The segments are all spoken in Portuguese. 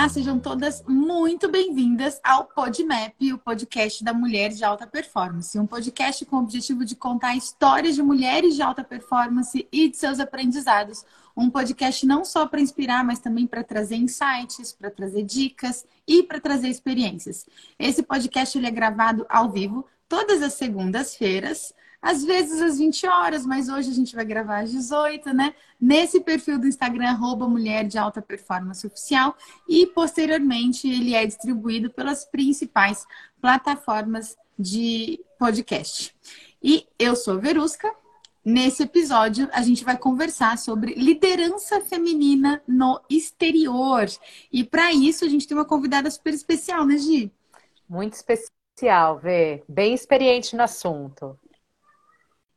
Olá, sejam todas muito bem-vindas ao PodMap, o podcast da Mulher de Alta Performance. Um podcast com o objetivo de contar histórias de mulheres de alta performance e de seus aprendizados. Um podcast não só para inspirar, mas também para trazer insights, para trazer dicas e para trazer experiências. Esse podcast ele é gravado ao vivo todas as segundas-feiras às vezes às 20 horas, mas hoje a gente vai gravar às 18, né? Nesse perfil do Instagram, arroba Mulher de Alta Performance Oficial, e posteriormente ele é distribuído pelas principais plataformas de podcast. E eu sou Verusca. Nesse episódio, a gente vai conversar sobre liderança feminina no exterior. E para isso, a gente tem uma convidada super especial, né, Gi? Muito especial, Vê. Bem experiente no assunto.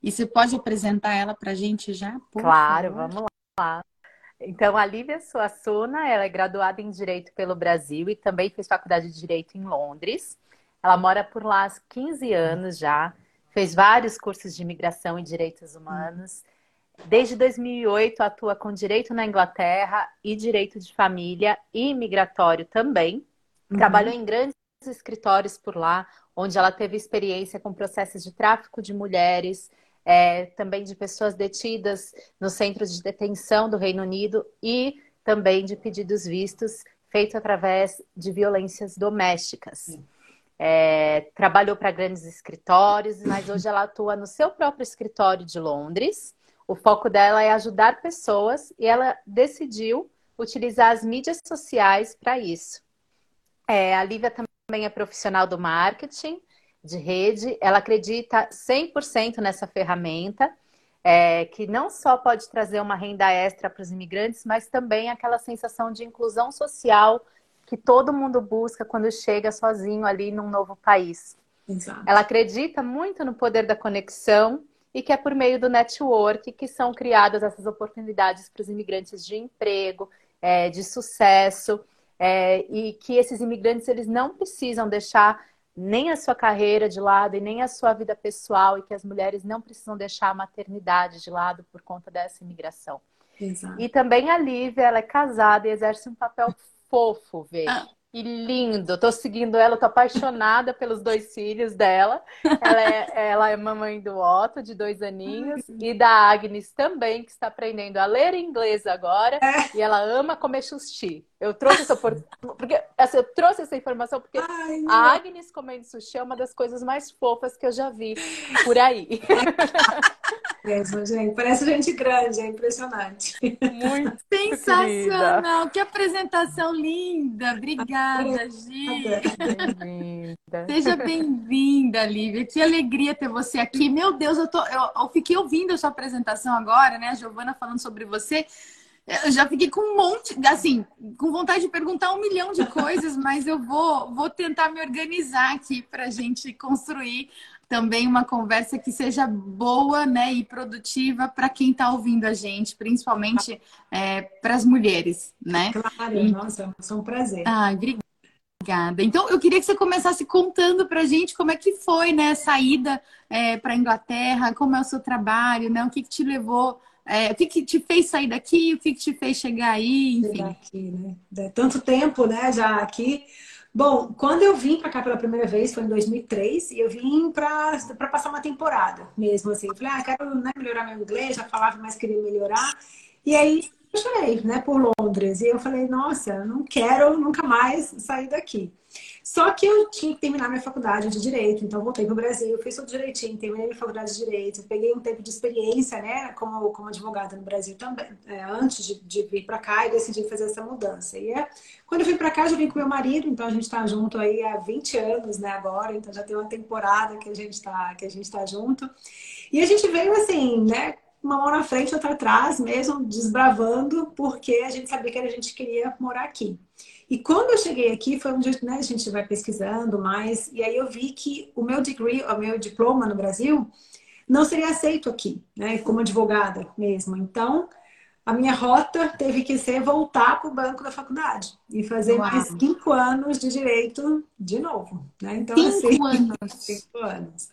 E você pode apresentar ela para a gente já? claro, favor? vamos lá. Então, a Lívia Suassuna, ela é graduada em Direito pelo Brasil e também fez faculdade de Direito em Londres. Ela mora por lá há 15 anos já, fez vários cursos de imigração e direitos humanos. Desde 2008 atua com direito na Inglaterra e direito de família e imigratório também. Uhum. Trabalhou em grandes escritórios por lá, onde ela teve experiência com processos de tráfico de mulheres, é, também de pessoas detidas no centro de detenção do Reino Unido e também de pedidos vistos feito através de violências domésticas. É, trabalhou para grandes escritórios, mas hoje ela atua no seu próprio escritório de Londres. O foco dela é ajudar pessoas e ela decidiu utilizar as mídias sociais para isso. É, a Lívia também é profissional do marketing, de rede, ela acredita 100% nessa ferramenta, é, que não só pode trazer uma renda extra para os imigrantes, mas também aquela sensação de inclusão social que todo mundo busca quando chega sozinho ali num novo país. Exato. Ela acredita muito no poder da conexão e que é por meio do network que são criadas essas oportunidades para os imigrantes de emprego, é, de sucesso, é, e que esses imigrantes eles não precisam deixar nem a sua carreira de lado e nem a sua vida pessoal e que as mulheres não precisam deixar a maternidade de lado por conta dessa imigração. Exato. E também a Lívia, ela é casada e exerce um papel fofo, vê. Ah. E lindo, tô seguindo ela, tô apaixonada pelos dois filhos dela. Ela é, ela é mamãe do Otto, de dois aninhos, e da Agnes também, que está aprendendo a ler inglês agora. É. E ela ama comer sushi. Eu trouxe essa, porque, assim, eu trouxe essa informação porque Ai, a Agnes comendo sushi é uma das coisas mais fofas que eu já vi por aí. Mesmo, gente. Parece gente grande, é impressionante. Muito sensacional. Querida. Que apresentação linda. Obrigada, Gi. Bem Seja bem-vinda, Lívia. Que alegria ter você aqui. Meu Deus, eu, tô, eu, eu fiquei ouvindo a sua apresentação agora, né? A Giovana falando sobre você. Eu já fiquei com um monte, assim, com vontade de perguntar um milhão de coisas, mas eu vou, vou tentar me organizar aqui para a gente construir também uma conversa que seja boa né, e produtiva para quem está ouvindo a gente, principalmente é, para as mulheres, né? Claro, e... nossa, é um prazer. Ai, obrigada. Então, eu queria que você começasse contando para a gente como é que foi né, a saída é, para a Inglaterra, como é o seu trabalho, né? O que, que te levou é, o que, que, te fez sair daqui? O que, que te fez chegar aí? Enfim. Chegar aqui, né? Tanto tempo, né? Já aqui. Bom, quando eu vim para cá pela primeira vez, foi em 2003, e eu vim para passar uma temporada mesmo, assim. Eu falei, ah, quero né, melhorar meu inglês, já falava, mas queria melhorar. E aí eu chorei, né, por Londres. E eu falei, nossa, não quero nunca mais sair daqui. Só que eu tinha que terminar minha faculdade de Direito, então voltei para o Brasil, fiz tudo direitinho, terminei minha faculdade de Direito, peguei um tempo de experiência, né, como, como advogada no Brasil também, é, antes de, de vir para cá e decidi fazer essa mudança. E é, quando eu vim para cá, já vim com meu marido, então a gente está junto aí há 20 anos, né, agora, então já tem uma temporada que a gente está está junto. E a gente veio assim, né, uma mão na frente, outra atrás, mesmo desbravando, porque a gente sabia que a gente queria morar aqui. E quando eu cheguei aqui, foi onde né, a gente vai pesquisando mais, e aí eu vi que o meu degree, o meu diploma no Brasil, não seria aceito aqui, né, como advogada mesmo. Então, a minha rota teve que ser voltar para o banco da faculdade e fazer Uau. mais cinco anos de direito de novo. Né? Então, cinco assim, anos. cinco anos.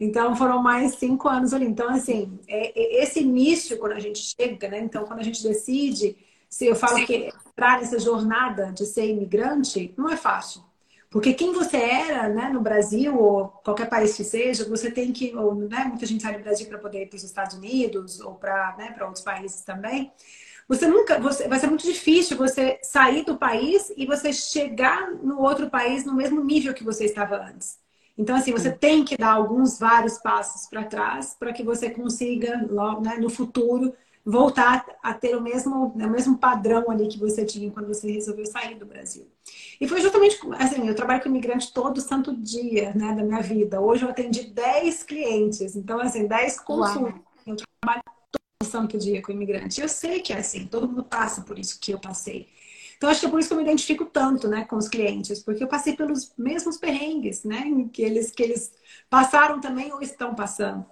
Então foram mais cinco anos ali. Então, assim, é, é, esse início, quando a gente chega, né? Então, quando a gente decide Se eu falo que entrar nessa jornada de ser imigrante não é fácil. Porque quem você era, né, no Brasil ou qualquer país que seja, você tem que, ou, né, muita gente sai do Brasil para poder ir para os Estados Unidos ou para né, outros países também. Você nunca, você, vai ser muito difícil você sair do país e você chegar no outro país no mesmo nível que você estava antes. Então, assim, você tem que dar alguns, vários passos para trás para que você consiga, logo, né, no futuro, voltar a ter o mesmo, né, o mesmo padrão ali que você tinha quando você resolveu sair do Brasil. E foi justamente assim, eu trabalho com imigrante todo santo dia, né, da minha vida. Hoje eu atendi 10 clientes, então assim, 10 consultas. Eu trabalho todo santo dia com imigrante. Eu sei que é assim, todo mundo passa por isso que eu passei. Então, acho que é por isso que eu me identifico tanto né, com os clientes, porque eu passei pelos mesmos perrengues, né? Que eles, que eles passaram também ou estão passando.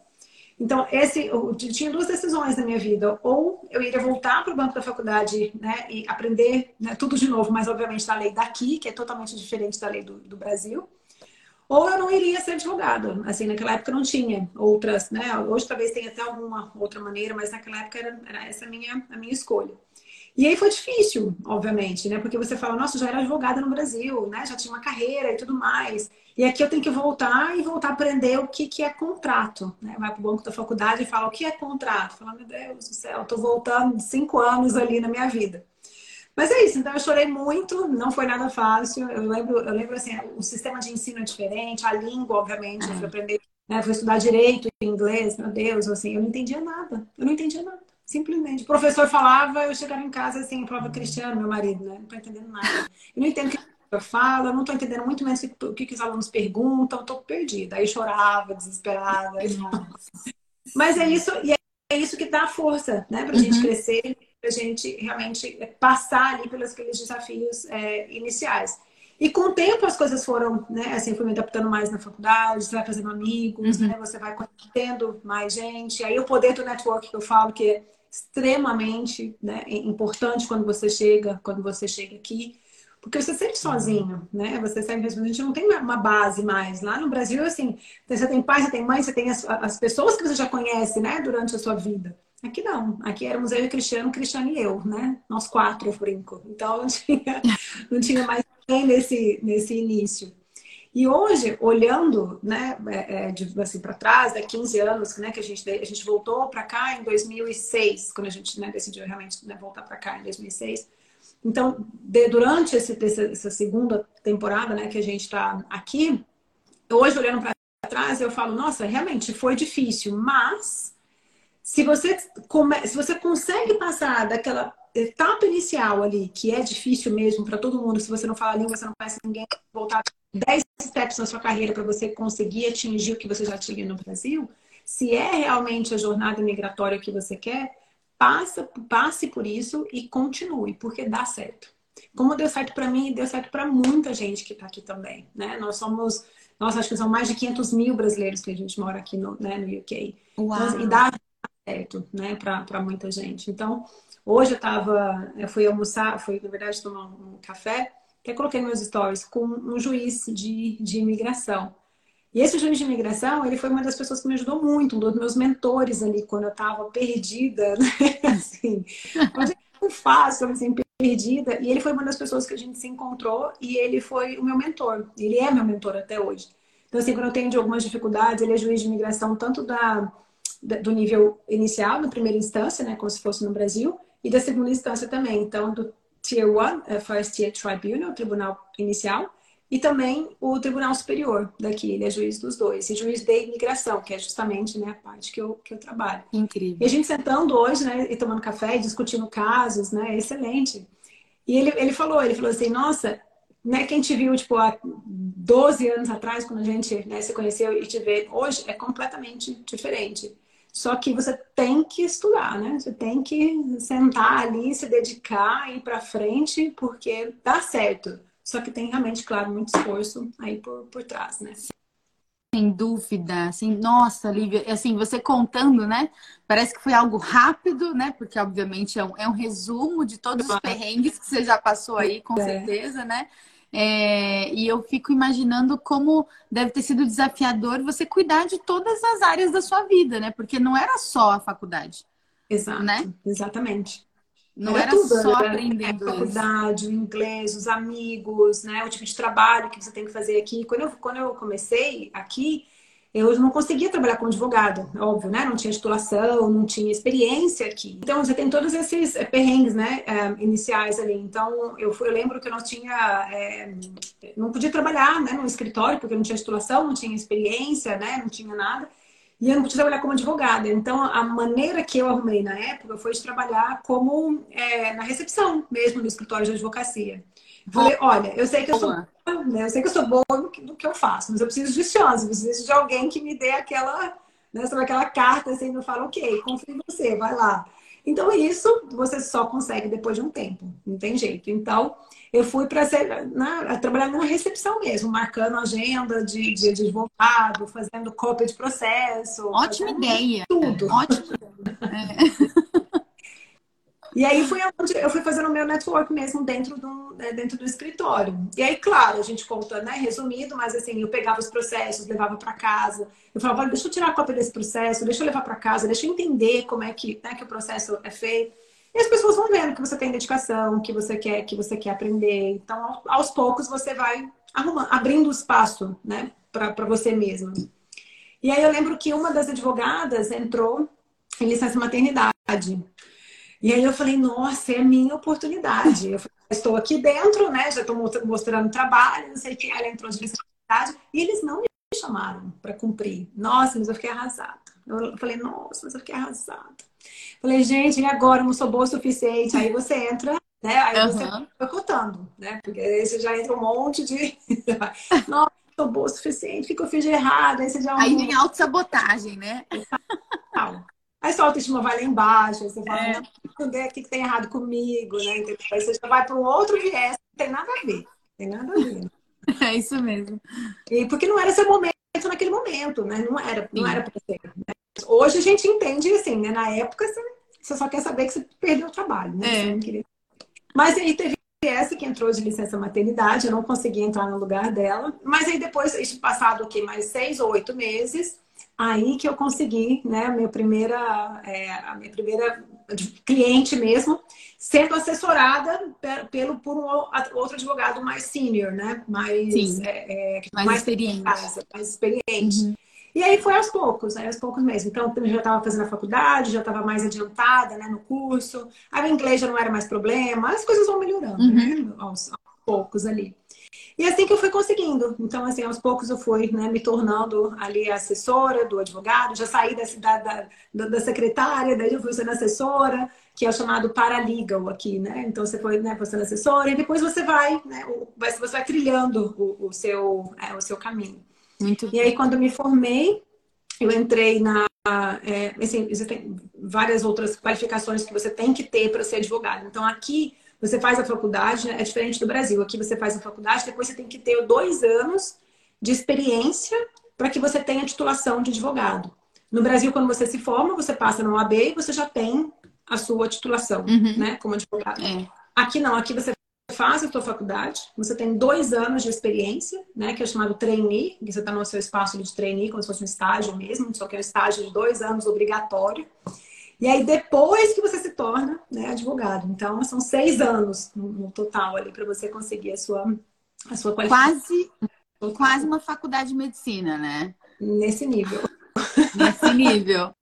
Então, esse, eu tinha duas decisões na minha vida. Ou eu iria voltar para o banco da faculdade né, e aprender né, tudo de novo, mas obviamente da lei daqui, que é totalmente diferente da lei do, do Brasil. Ou eu não iria ser advogado. Assim, naquela época não tinha outras, né? Hoje talvez tenha até alguma outra maneira, mas naquela época era, era essa a minha, a minha escolha. E aí foi difícil, obviamente, né? Porque você fala, nossa, já era advogada no Brasil, né? Já tinha uma carreira e tudo mais. E aqui eu tenho que voltar e voltar a aprender o que, que é contrato. Né? Vai para o banco da faculdade e fala o que é contrato. Fala, meu Deus do céu, estou voltando cinco anos ali na minha vida. Mas é isso, então eu chorei muito, não foi nada fácil. Eu lembro, eu lembro assim, o sistema de ensino é diferente, a língua, obviamente, eu fui aprender, né, fui estudar direito em inglês, meu Deus, assim, eu não entendia nada. Eu não entendia nada. Simplesmente. O professor falava, eu chegava em casa assim, eu falava, Cristiano, meu marido, né? Não estou entendendo nada. Eu não entendo o que o professor fala, eu não estou entendendo muito menos o que, que os alunos perguntam, estou perdida. Aí chorava, desesperada. Mas é isso, e é isso que dá força, né? Para a gente uhum. crescer, para a gente realmente passar ali pelos aqueles desafios é, iniciais. E com o tempo as coisas foram, né? Assim, fui me adaptando mais na faculdade, você vai fazendo amigos, uhum. né? Você vai conhecendo mais gente. Aí o poder do network que eu falo que é extremamente né, importante quando você chega, quando você chega aqui, porque você sente sozinho, né? Você sempre a gente não tem uma base mais. Lá no Brasil, assim, você tem pai, você tem mãe, você tem as, as pessoas que você já conhece, né, durante a sua vida. Aqui não, aqui éramos eu e Cristiano, Cristiano e eu, né? Nós quatro, eu brinco. Então não tinha, não tinha mais ninguém nesse, nesse início. E hoje, olhando, né, é, é assim, para trás, há 15 anos, né, que a gente, a gente voltou para cá em 2006, quando a gente né, decidiu realmente né, voltar para cá em 2006. Então, de, durante esse, essa segunda temporada, né, que a gente está aqui, hoje olhando para trás, eu falo, nossa, realmente foi difícil, mas se você, come, se você consegue passar daquela etapa inicial ali, que é difícil mesmo para todo mundo, se você não fala língua, você não conhece ninguém, voltar 10 steps na sua carreira para você conseguir atingir o que você já tinha no Brasil, se é realmente a jornada migratória que você quer, passa, passe por isso e continue, porque dá certo. Como deu certo para mim, deu certo para muita gente que está aqui também, né? Nós somos, nós acho que são mais de 500 mil brasileiros que a gente mora aqui no, né, no UK. Então, e dá certo, né, para muita gente. Então, hoje eu tava, eu fui almoçar, fui, na verdade, tomar um café, eu coloquei meus stories, com um juiz de, de imigração. E esse juiz de imigração, ele foi uma das pessoas que me ajudou muito, um dos meus mentores ali, quando eu estava perdida, né? assim, é fácil, assim, perdida. E ele foi uma das pessoas que a gente se encontrou e ele foi o meu mentor. Ele é meu mentor até hoje. Então, assim, quando eu tenho algumas dificuldades, ele é juiz de imigração tanto da, do nível inicial, na primeira instância, né, como se fosse no Brasil, e da segunda instância também. Então, do Tier 1, uh, First Tier Tribunal, Tribunal Inicial, e também o Tribunal Superior daqui, ele é juiz dos dois, e juiz de imigração, que é justamente né, a parte que eu, que eu trabalho. Incrível. E a gente sentando hoje, né, e tomando café, e discutindo casos, né, é excelente. E ele, ele falou, ele falou assim, nossa, né, quem te viu, tipo, há 12 anos atrás, quando a gente né, se conheceu e te vê hoje, é completamente diferente. Só que você tem que estudar, né? Você tem que sentar ali, se dedicar, ir para frente, porque dá certo. Só que tem realmente, claro, muito esforço aí por, por trás, né? Sem dúvida, assim, nossa, Lívia, assim, você contando, né? Parece que foi algo rápido, né? Porque, obviamente, é um, é um resumo de todos os perrengues que você já passou aí, com é. certeza, né? É, e eu fico imaginando como deve ter sido desafiador você cuidar de todas as áreas da sua vida, né? Porque não era só a faculdade. Exato, né? exatamente. Não era, era tudo, só era, aprender a faculdade, o inglês, os amigos, né? O tipo de trabalho que você tem que fazer aqui. Quando eu, quando eu comecei aqui, eu não conseguia trabalhar como advogado, óbvio, né? Não tinha titulação, não tinha experiência aqui. Então, você tem todos esses eh, perrengues, né? É, iniciais ali. Então, eu, eu lembro que eu não tinha... É, não podia trabalhar né, no escritório, porque eu não tinha titulação, não tinha experiência, né? Não tinha nada. E eu não podia trabalhar como advogada. Então, a maneira que eu arrumei na época foi de trabalhar como é, na recepção mesmo do escritório de advocacia. Falei, olha, eu sei que eu sou boa, né? eu sei que eu sou boa no que, no que eu faço, mas eu preciso de eu preciso de alguém que me dê aquela, né, sabe, aquela carta assim, me fala, ok, confio em você, vai lá. Então, isso você só consegue depois de um tempo, não tem jeito. Então, eu fui para né, trabalhar numa recepção mesmo, marcando agenda de, de, de advogado, fazendo cópia de processo. Ótima ideia. Tudo. Ótima. É. E aí foi onde eu fui fazendo o meu network mesmo dentro do, né, dentro do escritório. E aí, claro, a gente conta, né, resumido, mas assim, eu pegava os processos, levava para casa. Eu falava, deixa eu tirar a cópia desse processo, deixa eu levar para casa, deixa eu entender como é que, né, que o processo é feito. E as pessoas vão vendo que você tem dedicação, que você quer, que você quer aprender. Então, aos poucos você vai arrumando, abrindo espaço, né, para você mesmo. E aí eu lembro que uma das advogadas entrou em licença maternidade. E aí eu falei, nossa, é a minha oportunidade. Eu falei, estou aqui dentro, né? Já estou mostrando trabalho, não sei o que. Ela entrou de licenciatura e eles não me chamaram para cumprir. Nossa, mas eu fiquei arrasada. Eu falei, nossa, mas eu fiquei arrasada. Falei, gente, e agora? Eu não sou boa o suficiente. Aí você entra, né? Aí uhum. você vai contando, né? Porque aí você já entra um monte de. nossa, sou boa o suficiente, o que eu fiz de errado? Aí você já. Aí vem autossabotagem, né? Aí sua autoestima vai lá embaixo, aí você fala, é. não, o que, que tem errado comigo, né? Aí você já vai para um outro viés, não tem nada a ver. Tem nada a ver. É isso mesmo. E porque não era seu momento naquele momento, né? Não era, não era para ser. Né? Hoje a gente entende assim, né? Na época você só quer saber que você perdeu o trabalho, né? É. Queria... Mas aí teve essa que entrou de licença maternidade, eu não consegui entrar no lugar dela. Mas aí depois, passado o quê? Mais seis ou oito meses, aí que eu consegui, né, a minha primeira, é, a minha primeira cliente mesmo, sendo assessorada pelo por um outro advogado mais senior, né, mais é, é, mais, mais, experiente, casa, mais experiente. Uhum. E aí foi aos poucos, aí aos poucos mesmo. Então, eu já estava fazendo a faculdade, já estava mais adiantada né, no curso. Aí o inglês já não era mais problema. As coisas vão melhorando, uhum. né? Aos, aos poucos ali. E assim que eu fui conseguindo. Então, assim, aos poucos eu fui né, me tornando ali assessora do advogado, já saí da, da, da, da secretária, daí eu fui sendo assessora, que é o chamado paralegal aqui, né? Então você foi né, sendo assessora e depois você vai, né? Você vai trilhando o, o seu, é, o seu caminho. Muito e aí, quando me formei, eu entrei na. É, assim, existem várias outras qualificações que você tem que ter para ser advogado. Então, aqui você faz a faculdade, é diferente do Brasil. Aqui você faz a faculdade, depois você tem que ter dois anos de experiência para que você tenha titulação de advogado. No Brasil, quando você se forma, você passa no OAB e você já tem a sua titulação, uhum. né, como advogado. É. Aqui não, aqui você faz a sua faculdade, você tem dois anos de experiência, né, que é chamado trainee, que você está no seu espaço de trainee, como se fosse um estágio mesmo, só que é um estágio de dois anos obrigatório. E aí, depois que você se torna né, advogado. Então, são seis anos no, no total ali para você conseguir a sua, a sua qualificação. Quase, quase uma faculdade de medicina, né? Nesse nível. Nesse nível.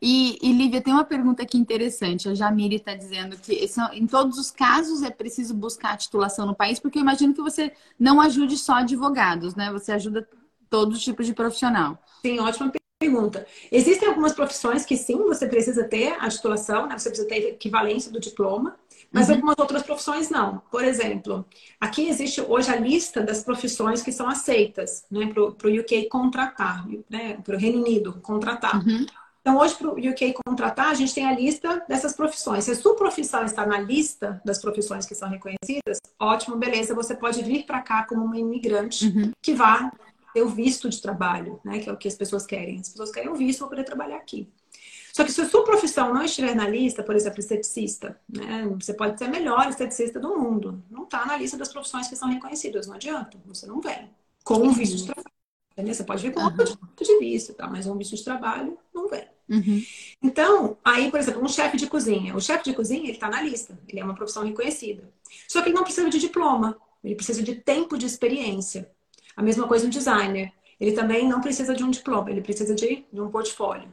E, e Lívia, tem uma pergunta aqui interessante. A Jamile está dizendo que em todos os casos é preciso buscar a titulação no país, porque eu imagino que você não ajude só advogados, né? Você ajuda todo tipo de profissional. Sim, ótima pergunta. Existem algumas profissões que sim, você precisa ter a titulação, né? Você precisa ter equivalência do diploma, mas uhum. algumas outras profissões não. Por exemplo, aqui existe hoje a lista das profissões que são aceitas, né? Para o UK contratar, né? Para o Reino Unido contratar. Uhum. Então, hoje, para o UK contratar, a gente tem a lista dessas profissões. Se a sua profissão está na lista das profissões que são reconhecidas, ótimo, beleza, você pode vir para cá como uma imigrante uhum. que vá ter o visto de trabalho, né? Que é o que as pessoas querem. As pessoas querem o visto para poder trabalhar aqui. Só que se a sua profissão não estiver na lista, por exemplo, esteticista, né? Você pode ser a melhor esteticista do mundo. Não está na lista das profissões que são reconhecidas. Não adianta. Você não vem com o visto de trabalho. Entendeu? Você pode vir com uhum. ponto de vista, tá? mas um visto de trabalho não vem. Uhum. Então, aí, por exemplo, um chefe de cozinha. O chefe de cozinha, ele está na lista. Ele é uma profissão reconhecida. Só que ele não precisa de diploma. Ele precisa de tempo de experiência. A mesma coisa um designer. Ele também não precisa de um diploma. Ele precisa de, de um portfólio.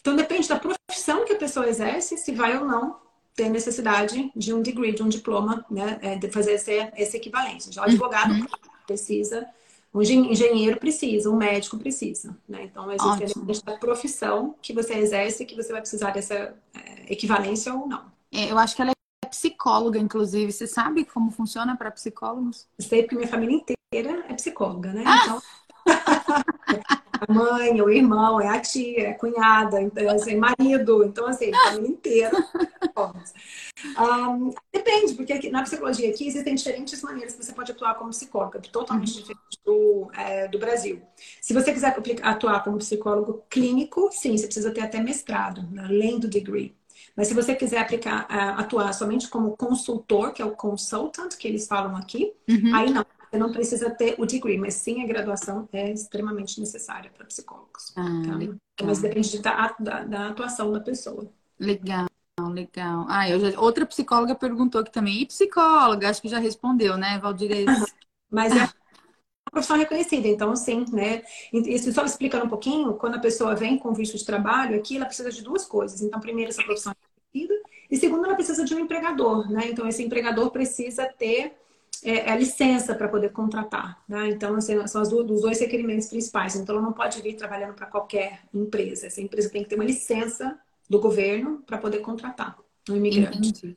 Então, depende da profissão que a pessoa exerce, se vai ou não ter necessidade de um degree, de um diploma, né? É, de fazer esse, esse equivalente. Já o advogado uhum. precisa um engenheiro precisa, um médico precisa, né? Então, existe a profissão que você exerce que você vai precisar dessa é, equivalência ou não. É, eu acho que ela é psicóloga, inclusive. Você sabe como funciona para psicólogos? Sei porque minha família inteira é psicóloga, né? Ah! Então... a mãe, o irmão, é a tia, é a cunhada, então, assim, marido, então assim, a família inteira. Um, depende, porque na psicologia aqui existem diferentes maneiras que você pode atuar como psicóloga, totalmente uhum. diferente do, é, do Brasil. Se você quiser atuar como psicólogo clínico, sim, você precisa ter até mestrado, né, além do degree. Mas se você quiser aplicar, atuar somente como consultor, que é o consultant, que eles falam aqui, uhum. aí não, não precisa ter o degree, mas sim a graduação é extremamente necessária para psicólogos. Ah, tá? Mas depende da, da, da, atuação da pessoa. Legal, legal. Ah, eu já... outra psicóloga perguntou aqui também. E psicóloga? Acho que já respondeu, né, Valdirez? mas é uma profissão reconhecida, então sim, né? Isso só explicando um pouquinho, quando a pessoa vem com visto de trabalho aqui, ela precisa de duas coisas. Então, primeiro, essa profissão é reconhecida, e segundo, ela precisa de um empregador, né? Então, esse empregador precisa ter é, é, a licença para poder contratar. Né? Então, assim, são duas, os dois requerimentos principais. Então, ela não pode vir trabalhando para qualquer empresa. Essa empresa tem que ter uma licença do governo para poder contratar um imigrante. Entendi.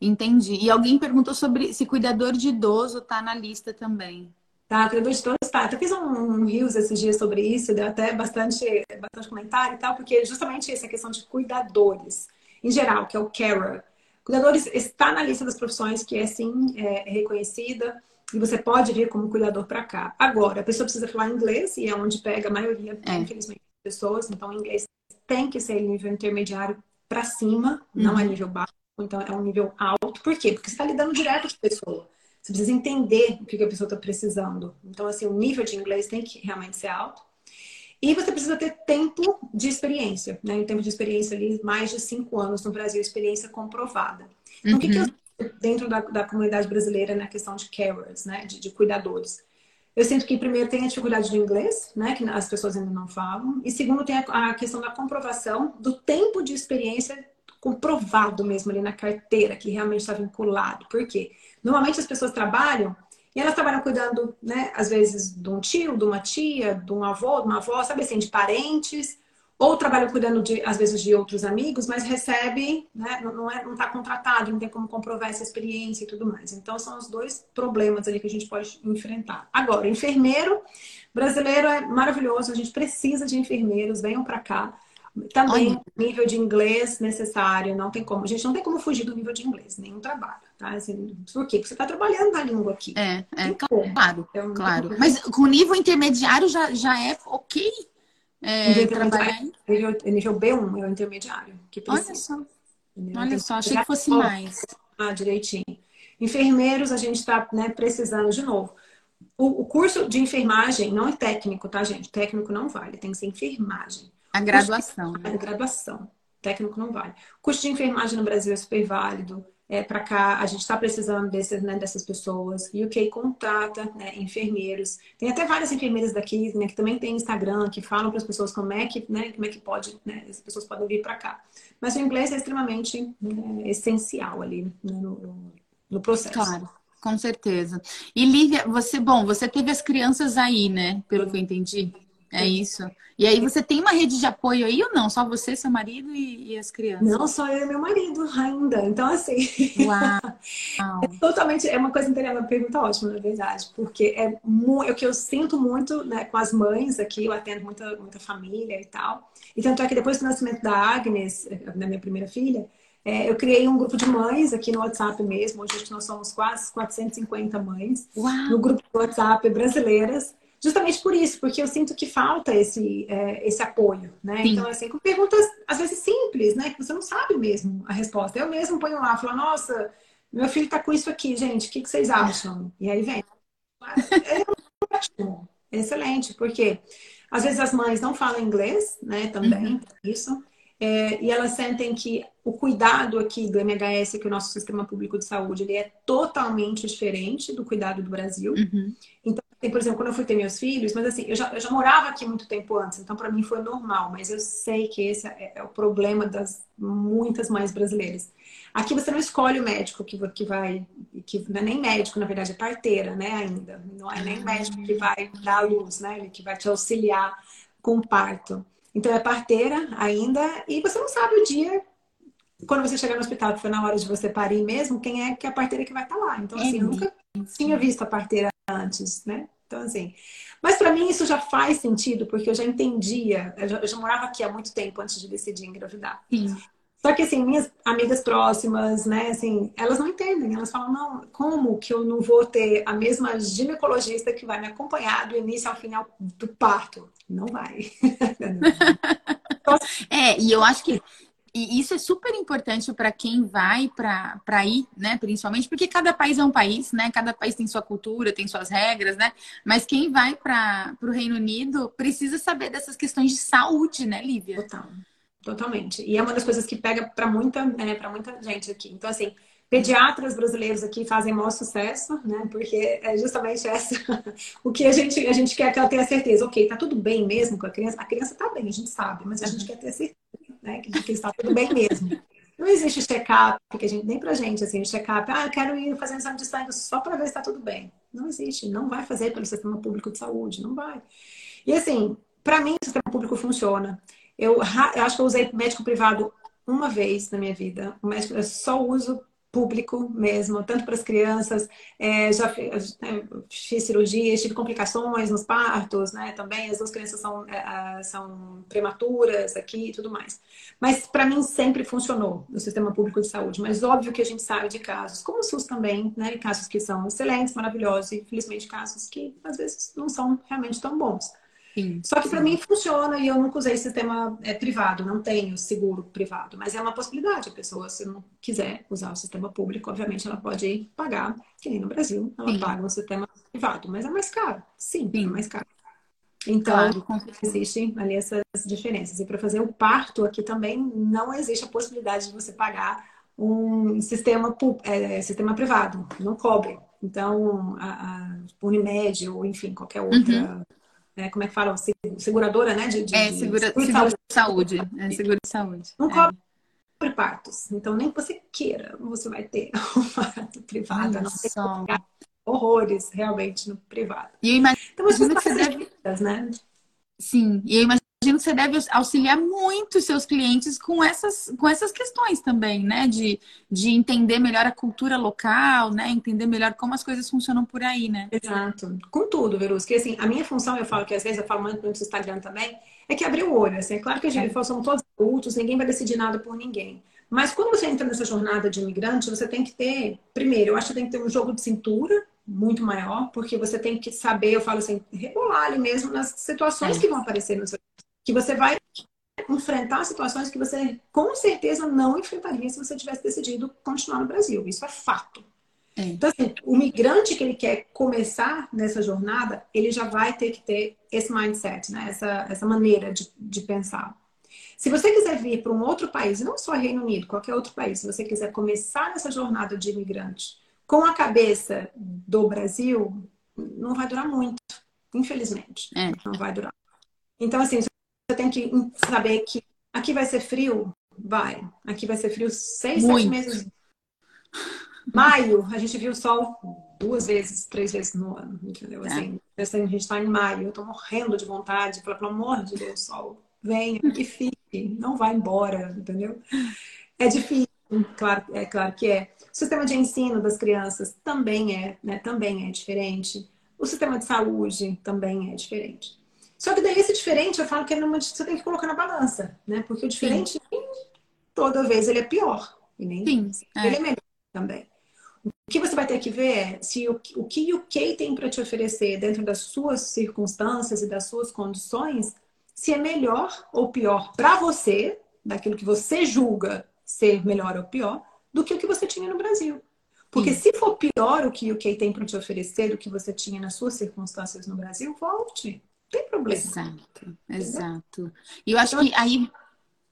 Entendi. E alguém perguntou sobre se cuidador de idoso está na lista também. Tá, cuidador de idoso está. Eu fiz um, um rios esses dias sobre isso, deu até bastante, bastante comentário e tal, porque justamente essa questão de cuidadores, em geral, que é o carer, Cuidadores está na lista das profissões que é sim é, reconhecida e você pode vir como cuidador para cá. Agora, a pessoa precisa falar inglês e é onde pega a maioria, é. infelizmente, das pessoas. Então, inglês tem que ser nível intermediário para cima, uhum. não é uhum. nível baixo. Então, é um nível alto. Por quê? Porque você está lidando direto com a pessoa. Você precisa entender o que a pessoa está precisando. Então, assim, o nível de inglês tem que realmente ser alto. E você precisa ter tempo de experiência, né? Um tempo de experiência ali, mais de cinco anos no Brasil, experiência comprovada. Então, uhum. o que, que eu uhum. dentro da, da, comunidade brasileira na questão de carers, né? De, de, cuidadores? Eu sinto que, primeiro, tem a dificuldade do inglês, né? Que as pessoas ainda não falam. E, segundo, tem a, a questão da comprovação do tempo de experiência comprovado mesmo ali na carteira, que realmente está vinculado. Por quê? Normalmente as pessoas trabalham e elas trabalham cuidando, né, às vezes, de um tio, de uma tia, de um avô, de uma avó, sabe assim, de parentes. Ou trabalham cuidando, de, às vezes, de outros amigos, mas recebe, né, não está é, não tá contratado, não tem como comprovar essa experiência e tudo mais. Então, são os dois problemas ali que a gente pode enfrentar. Agora, enfermeiro brasileiro é maravilhoso, a gente precisa de enfermeiros, venham para cá. Também Olha. nível de inglês necessário, não tem como. A gente não tem como fugir do nível de inglês, nenhum trabalho, tá? Assim, por quê? Porque você está trabalhando na língua aqui. É, é claro, então, claro. Mas com nível intermediário já, já é ok é, nível, trabalhar... nível, nível B1 é o intermediário. Que precisa. Olha só. Entendeu? Olha só, achei que fosse mais. Ah, direitinho. Enfermeiros, a gente está né, precisando de novo. O, o curso de enfermagem não é técnico, tá, gente? Técnico não vale, tem que ser enfermagem. A graduação. Né? A graduação. Técnico não vale. O curso de enfermagem no Brasil é super válido. É, para cá, a gente está precisando desses, né, dessas pessoas. O UK contrata né, enfermeiros. Tem até várias enfermeiras daqui né, que também tem Instagram, que falam para as pessoas como é que, né, como é que pode, né, as pessoas podem vir para cá. Mas o inglês é extremamente né, essencial ali né, no, no processo. Claro. Com certeza. E Lívia, você, bom, você teve as crianças aí, né? Pelo que eu entendi. É isso. E aí você tem uma rede de apoio aí ou não? Só você, seu marido e, e as crianças? Não, só eu e meu marido ainda. Então, assim. Uau. é totalmente. É uma coisa interessante, uma pergunta ótima, na verdade. Porque é, é o que eu sinto muito né, com as mães aqui. Eu atendo muita, muita família e tal. E tanto é que depois do nascimento da Agnes, da minha primeira filha, é, eu criei um grupo de mães aqui no WhatsApp mesmo. Hoje nós somos quase 450 mães. Uau. No grupo do WhatsApp brasileiras justamente por isso, porque eu sinto que falta esse, é, esse apoio, né? Sim. Então, assim, com perguntas às vezes simples, né? Que você não sabe mesmo a resposta. Eu mesmo ponho lá, falo, nossa, meu filho tá com isso aqui, gente, o que, que vocês acham? E aí vem. É ótimo. excelente, porque às vezes as mães não falam inglês, né? Também, uhum. isso. É, e elas sentem que o cuidado aqui do MHS, que é o nosso sistema público de saúde, ele é totalmente diferente do cuidado do Brasil. Uhum. Então, por exemplo, quando eu fui ter meus filhos, mas assim, eu já, eu já morava aqui muito tempo antes, então para mim foi normal, mas eu sei que esse é, é, o problema das muitas mães brasileiras. Aqui você não escolhe o médico que, que vai, que não é nem médico, na verdade, é parteira, né, ainda. Não é nem médico que vai dar a luz, né, que vai te auxiliar com o parto. Então é parteira ainda, e você não sabe o dia quando você chegar no hospital, que foi na hora de você parir mesmo, quem é que é a parteira que vai estar lá. Então, assim, eu nunca tinha visto a parteira antes, né? Então, assim. Mas para mim isso já faz sentido, porque eu já entendia, eu já, eu já, morava aqui há muito tempo antes de decidir engravidar. Sim. Só que, assim, minhas amigas próximas, né, assim, elas não entendem. Elas falam, não, como que eu não vou ter a mesma ginecologista que vai me acompanhar do início ao final do parto? Não vai. é, e eu acho que e isso é super importante para quem vai para ir, né? Principalmente porque cada país é um país, né? Cada país tem sua cultura, tem suas regras, né? Mas quem vai para o Reino Unido precisa saber dessas questões de saúde, né, Lívia? Total. Totalmente. E é uma das coisas que pega para muita, né, para muita gente aqui. Então, assim, pediatras brasileiros aqui fazem maior sucesso, né? Porque é justamente essa o que a gente a gente quer que ela tenha certeza. Ok, tá tudo bem mesmo com a criança. A criança tá bem, a gente sabe, mas a gente quer ter certeza né? Que, que está tudo bem mesmo. Não existe check-up, que a gente, nem pra gente, assim, check-up, ah, eu quero ir fazer um exame de sangue só para ver se está tudo bem. Não existe, não vai fazer pelo sistema público de saúde, não vai. E assim, para mim, o sistema público funciona. Eu, eu acho que eu usei médico privado uma vez na minha vida. O médico, eu só uso público mesmo, tanto para as crianças. É, já fiz, é, fiz cirurgias, tive complicações nos partos, né? Também as duas crianças são, é, são prematuras aqui e tudo mais. Mas para mim sempre funcionou no sistema público de saúde. Mas óbvio que a gente sabe de casos, como o SUS também, né? Casos que são excelentes, maravilhosos e, infelizmente, casos que às vezes não são realmente tão bons. Sim, Só que para mim funciona e eu nunca usei sistema é, privado, não tenho seguro privado, mas é uma possibilidade. A pessoa, se não quiser usar o sistema público, obviamente ela pode pagar, que nem no Brasil, ela Sim. paga um sistema privado, mas é mais caro. Sim, Sim. é mais caro. Então, claro. existem ali essas diferenças. E para fazer o parto aqui também não existe a possibilidade de você pagar um sistema, é, sistema privado, não cobre. Então, a, a Unimed ou, enfim, qualquer outra uhum né, como é que fala? Seguradora, né? De, de é, segura, de seguro, de saúde. É, seguro de saúde. Não é. cobre partos. Então, nem que você queira, você vai ter um parto privado. Olha não só. horrores, realmente, no privado. E eu imagino então, que você deve... né? Sim, e eu imagino imagino que você deve auxiliar muito seus clientes com essas, com essas questões também, né? De, de entender melhor a cultura local, né? Entender melhor como as coisas funcionam por aí, né? Exato. Com tudo, Verusca. assim, a minha função, eu falo que às vezes eu falo muito no Instagram também, é que abrir o olho. Assim, é claro que a gente é. somos todos adultos, ninguém vai decidir nada por ninguém. Mas quando você entra nessa jornada de imigrante, você tem que ter, primeiro, eu acho que tem que ter um jogo de cintura muito maior, porque você tem que saber, eu falo assim, rebolar ali mesmo nas situações é. que vão aparecer no seu que você vai enfrentar situações que você com certeza não enfrentaria se você tivesse decidido continuar no Brasil. Isso é fato. É. Então, assim, o migrante que ele quer começar nessa jornada, ele já vai ter que ter esse mindset, né? essa, essa maneira de, de pensar. Se você quiser vir para um outro país, não só Reino Unido, qualquer outro país, se você quiser começar nessa jornada de imigrante com a cabeça do Brasil, não vai durar muito, infelizmente. É. Não vai durar. Então, assim, você tem que saber que aqui vai ser frio, vai. Aqui vai ser frio seis, Muito. sete meses. Maio, a gente viu o sol duas vezes, três vezes no ano, entendeu? É. Assim, a gente está em maio, eu tô morrendo de vontade, pelo amor de Deus, sol, venha e fique, não vá embora, entendeu? É difícil, claro, é claro que é. O sistema de ensino das crianças também é, né? Também é diferente. O sistema de saúde também é diferente. Só que daí esse diferente, eu falo que é numa, você tem que colocar na balança, né? Porque o diferente, toda vez ele é pior. E nem Sim, ele é. é melhor também. O que você vai ter que ver é se o, o que o UK tem para te oferecer dentro das suas circunstâncias e das suas condições, se é melhor ou pior para você, daquilo que você julga ser melhor ou pior, do que o que você tinha no Brasil. Porque Sim. se for pior o que o UK tem para te oferecer do que você tinha nas suas circunstâncias no Brasil, volte. Tem problema. Exato, exato. E eu acho então, que aí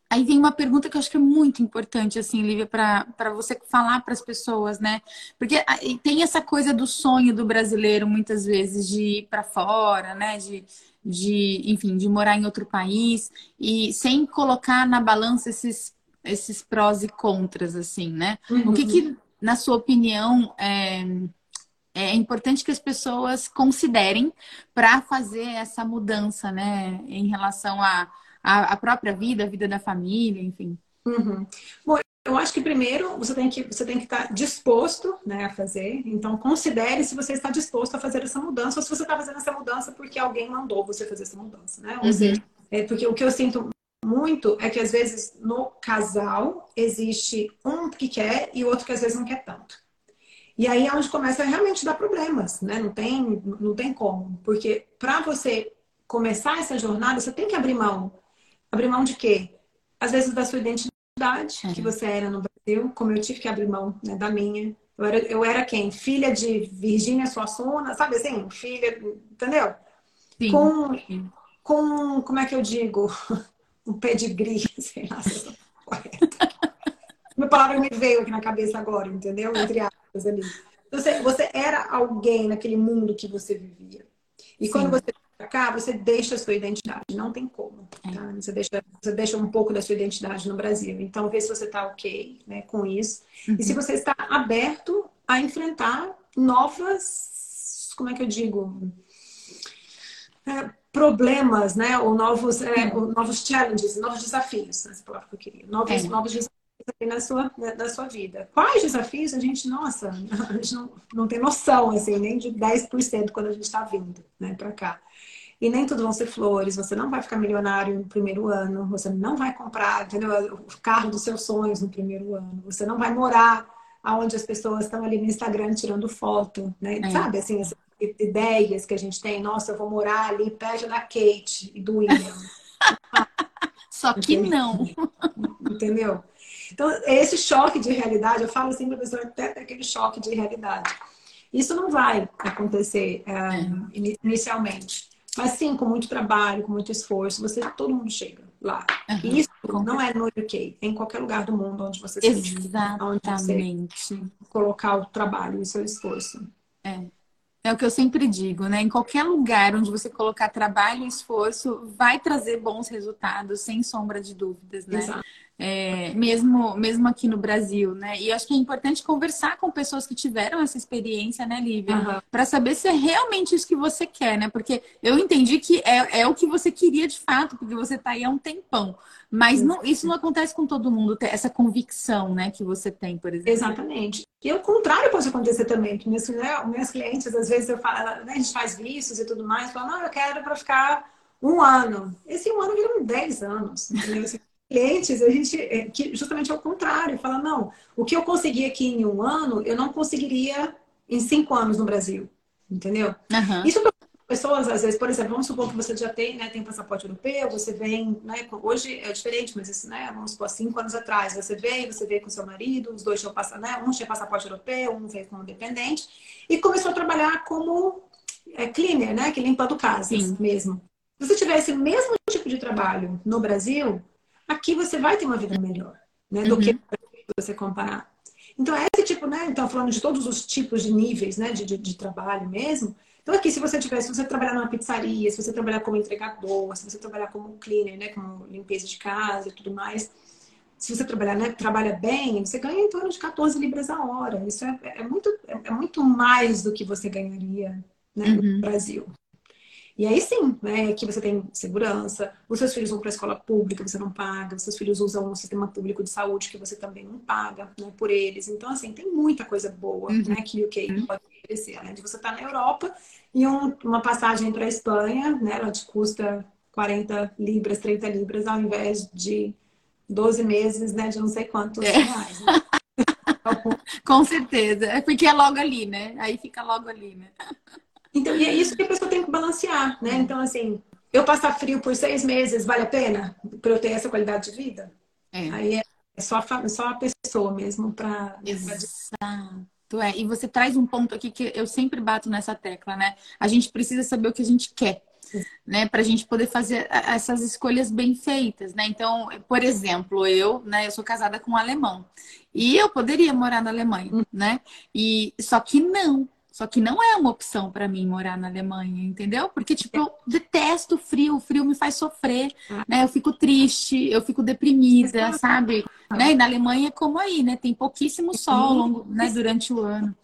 Aí vem uma pergunta que eu acho que é muito importante, assim, Lívia, para você falar para as pessoas, né? Porque tem essa coisa do sonho do brasileiro, muitas vezes, de ir para fora, né? De, de, enfim, de morar em outro país, e sem colocar na balança esses, esses prós e contras, assim, né? Uhum. O que, que, uhum. na sua opinião, é, é importante que as pessoas considerem para fazer essa mudança, né? Em relação a a, a própria vida, a vida da família, enfim? Uhum. Bom, eu acho que primeiro você tem que você tem que estar disposto né, a fazer. Então considere se você está disposto a fazer essa mudança ou se você está fazendo essa mudança porque alguém mandou você fazer essa mudança, né? Ou uhum. seja, é porque o que eu sinto muito é que às vezes no casal existe um que quer e o outro que às vezes não quer tanto. E aí é onde começa a realmente dar problemas, né? Não tem, não tem como. Porque para você começar essa jornada, você tem que abrir mão Abrir mão de quê? Às vezes da sua identidade, é. que você era no Brasil, como eu tive que abrir mão né, da minha. Eu era, eu era quem? Filha de Virgínia Suassuna, sabe assim? Filha, entendeu? Sim. Com, com, como é que eu digo? Um pedigree, sei lá se. Uma palavra me veio aqui na cabeça agora, entendeu? Entre aspas ali. Você, você era alguém naquele mundo que você vivia. E Sim. quando você para cá, você deixa a sua identidade. Não tem como. É. Tá? Você, deixa, você deixa um pouco da sua identidade no Brasil. Então, vê se você está ok né, com isso. Uhum. E se uhum. você está aberto a enfrentar novas. Como é que eu digo? É, problemas, né? Ou novos, é, ou novos challenges, novos desafios. Essa palavra que eu queria. Novos, é. novos desafios na sua, na sua vida. Quais desafios a gente, nossa, a gente não, não tem noção, assim, nem de 10% quando a gente está vindo, né, para cá. E nem tudo vão ser flores, você não vai ficar milionário no primeiro ano, você não vai comprar entendeu? o carro dos seus sonhos no primeiro ano, você não vai morar aonde as pessoas estão ali no Instagram tirando foto, né? É. Sabe, assim, essas ideias que a gente tem, nossa, eu vou morar ali perto da Kate e do William. Só que Entendeu? não. Entendeu? Então, esse choque de realidade, eu falo assim para a pessoa, até aquele choque de realidade. Isso não vai acontecer é, é. inicialmente. Mas sim, com muito trabalho, com muito esforço, você todo mundo chega lá. Uhum. Isso não é no UK, é em qualquer lugar do mundo onde você Exatamente. Onde você colocar o trabalho e o seu esforço. É. É o que eu sempre digo, né? Em qualquer lugar onde você colocar trabalho e esforço, vai trazer bons resultados, sem sombra de dúvidas, né? Exato. É, mesmo, mesmo aqui no Brasil, né? E acho que é importante conversar com pessoas que tiveram essa experiência, né, Lívia? Uhum. Para saber se é realmente isso que você quer, né? Porque eu entendi que é, é o que você queria de fato, porque você está aí há um tempão. Mas não, isso não acontece com todo mundo, ter essa convicção, né, que você tem, por exemplo. Exatamente. E o contrário pode acontecer também. Que meus, né, meus clientes, às vezes, eu falo, né, a gente faz vistos e tudo mais, falam, não, eu quero para ficar um ano. Esse um ano vira 10 anos. Entendeu? Clientes, a gente, é, que justamente é o contrário, fala, não, o que eu consegui aqui em um ano, eu não conseguiria em cinco anos no Brasil. Entendeu? Uhum. Isso para pessoas, às vezes, por exemplo, vamos supor que você já tem, né, tem passaporte europeu, você vem, né, hoje é diferente, mas isso, né, vamos supor, cinco anos atrás, você veio, você veio com seu marido, os dois tinham passado, né, um tinha passaporte europeu, um veio como dependente, e começou a trabalhar como é, cleaner, né, que limpando casas Sim. mesmo. Se você tivesse o mesmo tipo de trabalho no Brasil, aqui você vai ter uma vida melhor, né? Do uhum. que você comparar. Então, é esse tipo, né? Então, falando de todos os tipos de níveis, né? De, de, de, trabalho mesmo. Então, aqui, se você tiver, se você trabalhar numa pizzaria, se você trabalhar como entregador, se você trabalhar como cleaner, né? Como limpeza de casa e tudo mais. Se você trabalhar, né, trabalha bem, você ganha em torno de 14 libras a hora. Isso é, é muito, é, é muito mais do que você ganharia né, uhum. no Brasil. E aí sim, né, que você tem segurança, os seus filhos vão para a escola pública, você não paga, os seus filhos usam um sistema público de saúde que você também não paga né, por eles. Então, assim, tem muita coisa boa uhum. né, que o UK uhum. pode oferecer. Além de você estar tá na Europa e um, uma passagem para a Espanha, né, ela te custa 40 libras, 30 libras, ao invés de 12 meses, né, de não sei quantos é. reais. Né? Com certeza. É porque é logo ali, né? Aí fica logo ali, né? Então, e é isso que a pessoa tem que balancear, né? Então, assim, eu passar frio por seis meses vale a pena para eu ter essa qualidade de vida? É. Aí é só a, só a pessoa mesmo para. Exato. é. E você traz um ponto aqui que eu sempre bato nessa tecla, né? A gente precisa saber o que a gente quer, né? Para a gente poder fazer essas escolhas bem feitas, né? Então, por exemplo, eu, né? Eu sou casada com um alemão e eu poderia morar na Alemanha, né? E só que não, só que não é uma opção para mim morar na Alemanha, entendeu? Porque, tipo, eu detesto o frio, o frio me faz sofrer, né? Eu fico triste, eu fico deprimida, sabe? Né? E na Alemanha é como aí, né? Tem pouquíssimo sol longo, né? durante o ano.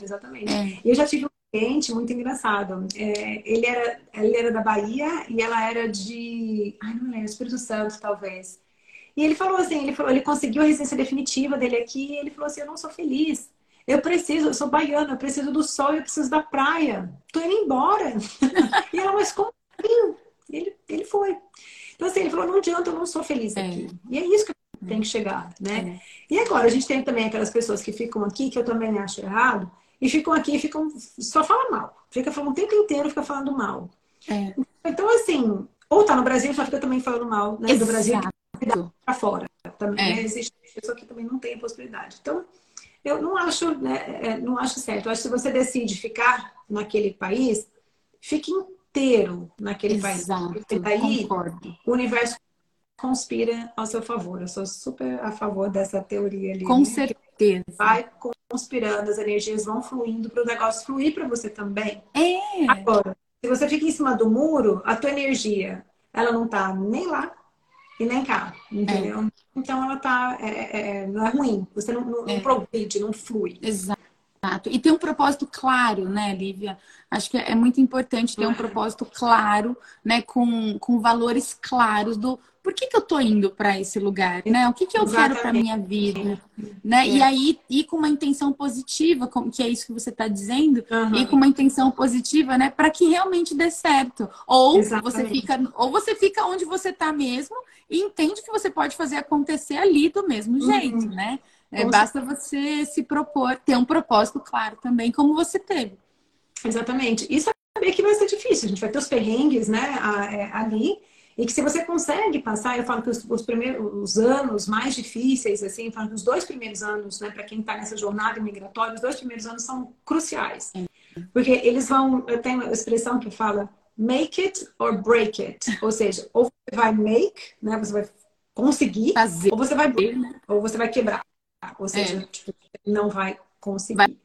Exatamente. É. E eu já tive um cliente muito engraçado. É, ele, era, ele era da Bahia e ela era de. Ai, não lembro, Espírito Santo, talvez. E ele falou assim: ele, falou, ele conseguiu a residência definitiva dele aqui e ele falou assim: Eu não sou feliz. Eu preciso, eu sou baiana, eu preciso do sol, eu preciso da praia. Tô indo embora. e ela, mas como assim? Ele, ele foi. Então, assim, ele falou, não adianta, eu não sou feliz é. aqui. É. E é isso que tem que chegar, né? É. E agora, a gente tem também aquelas pessoas que ficam aqui, que eu também acho errado, e ficam aqui e ficam, só falam mal. Fica falando o tempo inteiro, fica falando mal. É. Então, assim, ou tá no Brasil, só fica também falando mal, né? Do Brasil para fora. Também é. existe pessoa que também não tem a possibilidade. Então, eu não acho, né, é, não acho certo. Eu acho que se você decide ficar naquele país, fique inteiro naquele Exato, país. Porque daí concordo. o universo conspira ao seu favor. Eu sou super a favor dessa teoria ali. Com né? certeza. Vai conspirando, as energias vão fluindo para o negócio fluir para você também. É. Agora, se você fica em cima do muro, a tua energia, ela não tá nem lá e nem cá, entendeu? É. Então ela tá. É, é, é, não é ruim. Você não, não, não é. progride, não flui. Exato. E tem um propósito claro, né, Lívia? Acho que é muito importante ter um propósito claro, né, com, com valores claros do por que, que eu tô indo para esse lugar, né? O que, que eu Exatamente. quero para minha vida, né? É. E aí ir com uma intenção positiva, como que é isso que você está dizendo, uhum. e com uma intenção positiva, né, para que realmente dê certo. Ou Exatamente. você fica, ou você fica onde você está mesmo e entende que você pode fazer acontecer ali do mesmo uhum. jeito, uhum. né? É, basta você se propor, ter um propósito claro também, como você teve. Exatamente. E saber que vai ser difícil, a gente vai ter os perrengues, né, é, ali. E que se você consegue passar, eu falo que os, os primeiros os anos mais difíceis, assim, eu falo que os dois primeiros anos, né, para quem está nessa jornada migratória, os dois primeiros anos são cruciais. Porque eles vão, eu tenho uma expressão que fala make it or break it. Ou seja, ou você vai make, né, você vai conseguir, Fazer. ou você vai break, ou você vai quebrar. Ou seja, é. tipo, não vai conseguir. Vai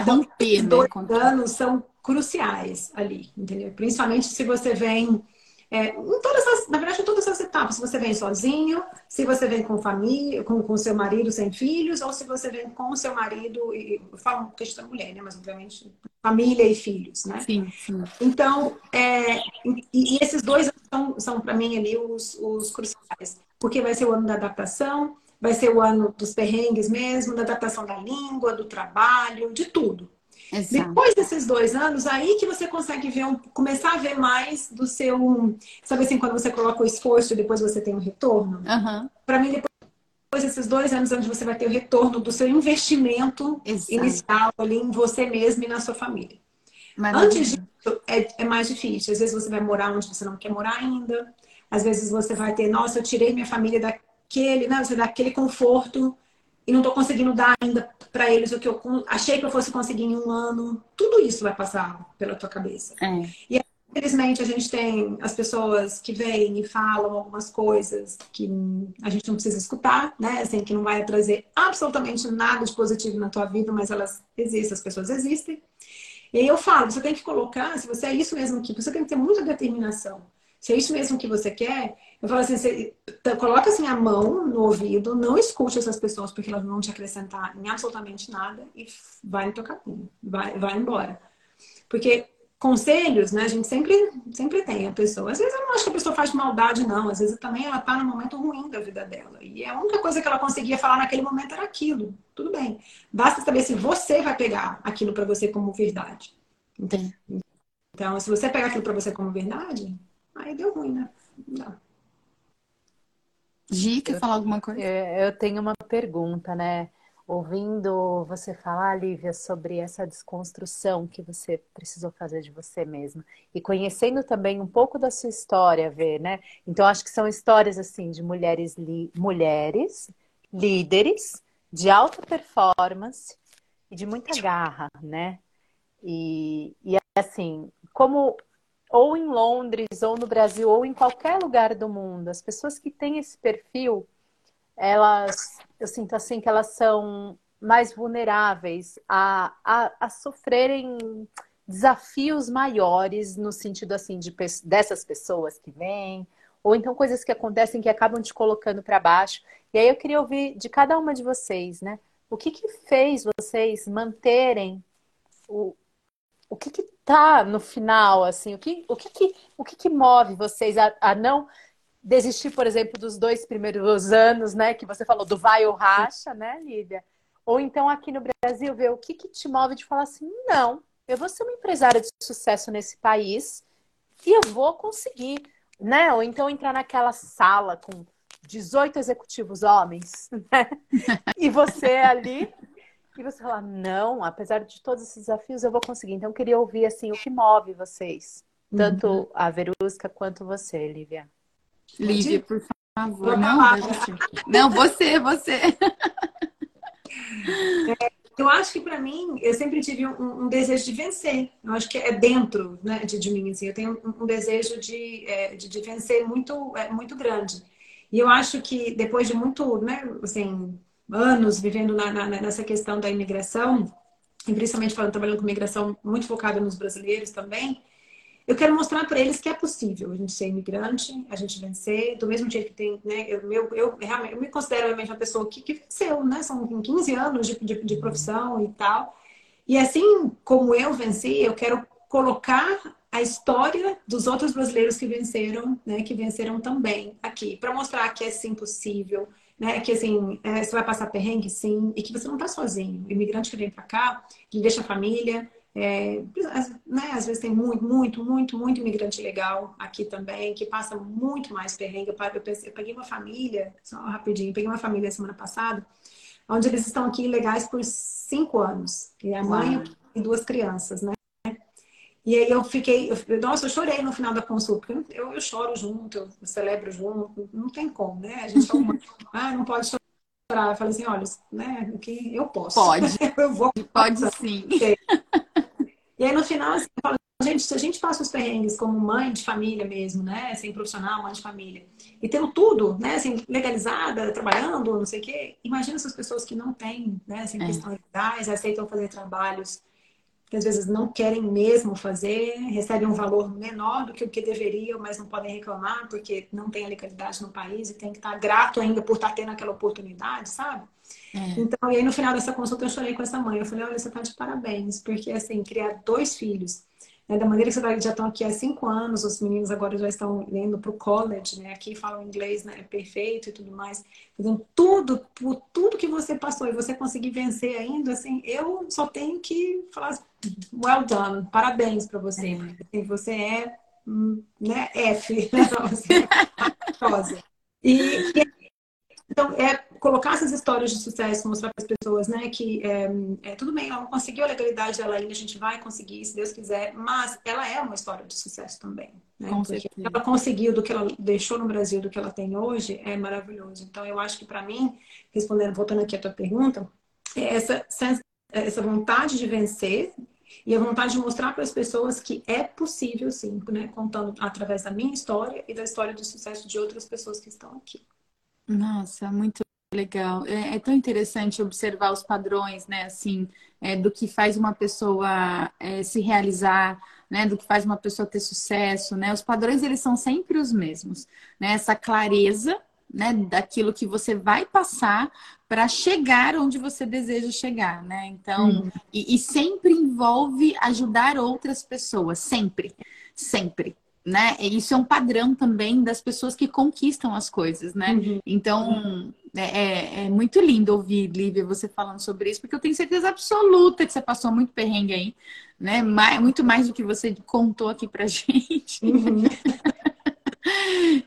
então, romper, né? dois anos são cruciais ali, entendeu? Principalmente se você vem é, em todas as, na verdade, em todas as etapas. Se você vem sozinho, se você vem com família, com, com seu marido sem filhos, ou se você vem com seu marido, e eu falo questão mulher, né? Mas obviamente família e filhos, né? Sim, sim. Então, é, e, e, esses dois são, são para mim ali os, os cruciais, porque vai ser o ano da adaptação, vai ser o ano dos perrengues mesmo, da adaptação da língua, do trabalho, de tudo. Exato. Depois desses dois anos, aí que você consegue ver um, começar a ver mais do seu. Sabe assim, quando você coloca o esforço e depois você tem o um retorno? Uhum. Para mim, depois desses dois anos, onde você vai ter o retorno do seu investimento Exato. inicial ali em você mesmo e na sua família. Maravilha. Antes disso, é, é mais difícil. Às vezes você vai morar onde você não quer morar ainda. Às vezes você vai ter, nossa, eu tirei minha família daquele, né? Você dá aquele conforto e não estou conseguindo dar ainda para eles o que eu achei que eu fosse conseguir em um ano. Tudo isso vai passar pela tua cabeça. É. E infelizmente a gente tem as pessoas que vêm e falam algumas coisas que a gente não precisa escutar, né? Assim, que não vai trazer absolutamente nada de positivo na tua vida, mas elas existem, as pessoas existem. E aí eu falo, você tem que colocar, se você é isso mesmo que você tem que ter muita determinação. Se é isso mesmo que você quer, eu falo assim, você coloca assim a mão no ouvido, não escute essas pessoas porque elas não vão te acrescentar em absolutamente nada e vai no teu caminho, vai, vai embora. Porque conselhos, né, a gente sempre, sempre tem a pessoa. Às vezes eu não acho que a pessoa faz maldade, não. Às vezes também ela tá no momento ruim da vida dela. E a única coisa que ela conseguia falar naquele momento era aquilo. Tudo bem. Basta saber se você vai pegar aquilo para você como verdade. Entende? Então, se você pegar aquilo para você como verdade, aí deu ruim, né? Não. Gi, quer eu, falar alguma coisa? Eu tenho uma pergunta, né? Ouvindo você falar, Lívia, sobre essa desconstrução que você precisou fazer de você mesma e conhecendo também um pouco da sua história, ver, né? Então acho que são histórias assim de mulheres li... mulheres líderes de alta performance e de muita garra, né? E, e assim, como ou em Londres, ou no Brasil, ou em qualquer lugar do mundo, as pessoas que têm esse perfil, elas, eu sinto assim que elas são mais vulneráveis a, a, a sofrerem desafios maiores no sentido assim de dessas pessoas que vêm ou então coisas que acontecem que acabam te colocando para baixo. E aí eu queria ouvir de cada uma de vocês, né? O que que fez vocês manterem o, o que que tá no final, assim? O que, o que, que, o que, que move vocês a, a não desistir, por exemplo, dos dois primeiros anos, né? Que você falou do vai ou racha, né, Lídia? Ou então aqui no Brasil, ver o que, que te move de falar assim, não, eu vou ser uma empresária de sucesso nesse país e eu vou conseguir, né? Ou então entrar naquela sala com 18 executivos homens, né? E você ali e você falar, não, apesar de todos esses desafios, eu vou conseguir. Então, eu queria ouvir, assim, o que move vocês. Tanto uhum. a Verusca quanto você, Lívia. Lívia, por favor. Não, não, você, você. É, eu acho que para mim, eu sempre tive um, um, desejo de vencer. Eu acho que é dentro né, de, de mim. Assim, eu tenho um, um desejo de, é, de, de, vencer muito, é, muito grande. E eu acho que depois de muito, né, assim, anos vivendo na, na, nessa questão da imigração, e principalmente falando, trabalhando com imigração muito focada nos brasileiros também, eu quero mostrar para eles que é possível a gente ser imigrante, a gente vencer, do mesmo jeito que tem, né? Eu, eu, eu, realmente, eu me considero realmente uma pessoa que, que venceu, né? São 15 anos de, de, de profissão e tal. E assim como eu venci, eu quero colocar a história dos outros brasileiros que venceram, né? Que venceram também aqui, para mostrar que é sim possível, né? Que assim, é, você vai passar perrengue, sim, e que você não está sozinho. O imigrante que vem para cá, que deixa a família, é, né? Às vezes tem muito, muito, muito, muito imigrante legal aqui também, que passa muito mais perrengue. Eu, eu peguei uma família, só rapidinho, peguei uma família semana passada, onde eles estão aqui legais por cinco anos. E a mãe Uau. e duas crianças, né? E aí eu fiquei, eu, nossa, eu chorei no final da consulta, porque eu, eu choro junto, eu celebro junto, não tem como, né? A gente é uma, ah, não pode chorar. Eu falei assim, olha, né, que eu posso. Pode. eu vou. Pode sim. E aí no final, assim, eu falo, gente, se a gente passa os perrengues como mãe de família mesmo, né? Sem profissional, mãe de família, e tendo tudo, né, assim, legalizada, trabalhando, não sei o quê, imagina essas pessoas que não têm, né, assim, é. questão legais, aceitam fazer trabalhos que às vezes não querem mesmo fazer, recebem um valor menor do que o que deveriam, mas não podem reclamar porque não tem a legalidade no país e tem que estar grato ainda por estar tendo aquela oportunidade, sabe? É. Então, e aí no final dessa consulta eu chorei com essa mãe. Eu falei, olha, você tá de parabéns, porque assim, criar dois filhos né? Da maneira que vocês já estão aqui há cinco anos, os meninos agora já estão indo para o college, né? Aqui falam inglês né? perfeito e tudo mais. Então, tudo, por tudo que você passou e você conseguir vencer ainda, assim, eu só tenho que falar well done, parabéns para você. É. Assim, você é hum, né, F, você é e, e então, é colocar essas histórias de sucesso, mostrar para as pessoas, né, que é, é, tudo bem, ela não conseguiu a legalidade dela ainda, a gente vai conseguir, se Deus quiser, mas ela é uma história de sucesso também, né? Com Porque ela conseguiu do que ela deixou no Brasil, do que ela tem hoje, é maravilhoso. Então, eu acho que para mim, respondendo, voltando aqui à tua pergunta, é essa, essa vontade de vencer e a vontade de mostrar para as pessoas que é possível, sim, né, contando através da minha história e da história de sucesso de outras pessoas que estão aqui. Nossa, muito legal. É, é, tão interessante observar os padrões, né? Assim, é, do que faz uma pessoa é, se realizar, né? Do que faz uma pessoa ter sucesso, né? Os padrões eles são sempre os mesmos, né? Essa clareza, né? Daquilo que você vai passar para chegar onde você deseja chegar, né? Então, uhum. e, e sempre envolve ajudar outras pessoas, sempre, sempre né? Isso é um padrão também das pessoas que conquistam as coisas, né? Uhum. Então, é, é, é, muito lindo ouvir, Lívia, você falando sobre isso, porque eu tenho certeza absoluta que você passou muito perrengue aí, né? Mais, muito mais do que você contou aqui pra gente. Uhum.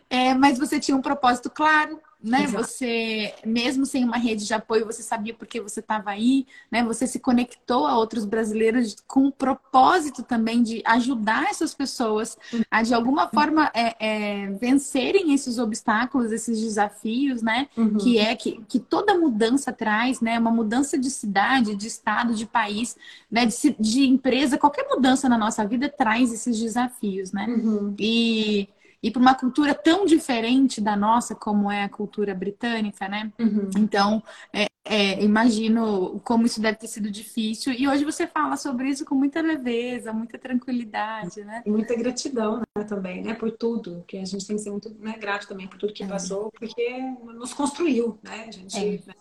é, mas você tinha um propósito claro, né? Exato. Você, mesmo sem uma rede de apoio, você sabia porque você estava aí, né? Você se conectou a outros brasileiros com o propósito também de ajudar essas pessoas a, de alguma forma, é, é, vencerem esses obstáculos, esses desafios, né? Uhum. Que é que, que toda mudança traz, né? Uma mudança de cidade, de estado, de país, né? De, de empresa, qualquer mudança na nossa vida traz esses desafios, né? Uhum. E e para uma cultura tão diferente da nossa como é a cultura britânica, né? Uhum. Então, é, é, imagino como isso deve ter sido difícil. E hoje você fala sobre isso com muita leveza, muita tranquilidade, né? E muita gratidão né, também, né? Por tudo, que a gente tem que ser muito né, grato também por tudo que é. passou, porque nos construiu, né? A gente. É. Né?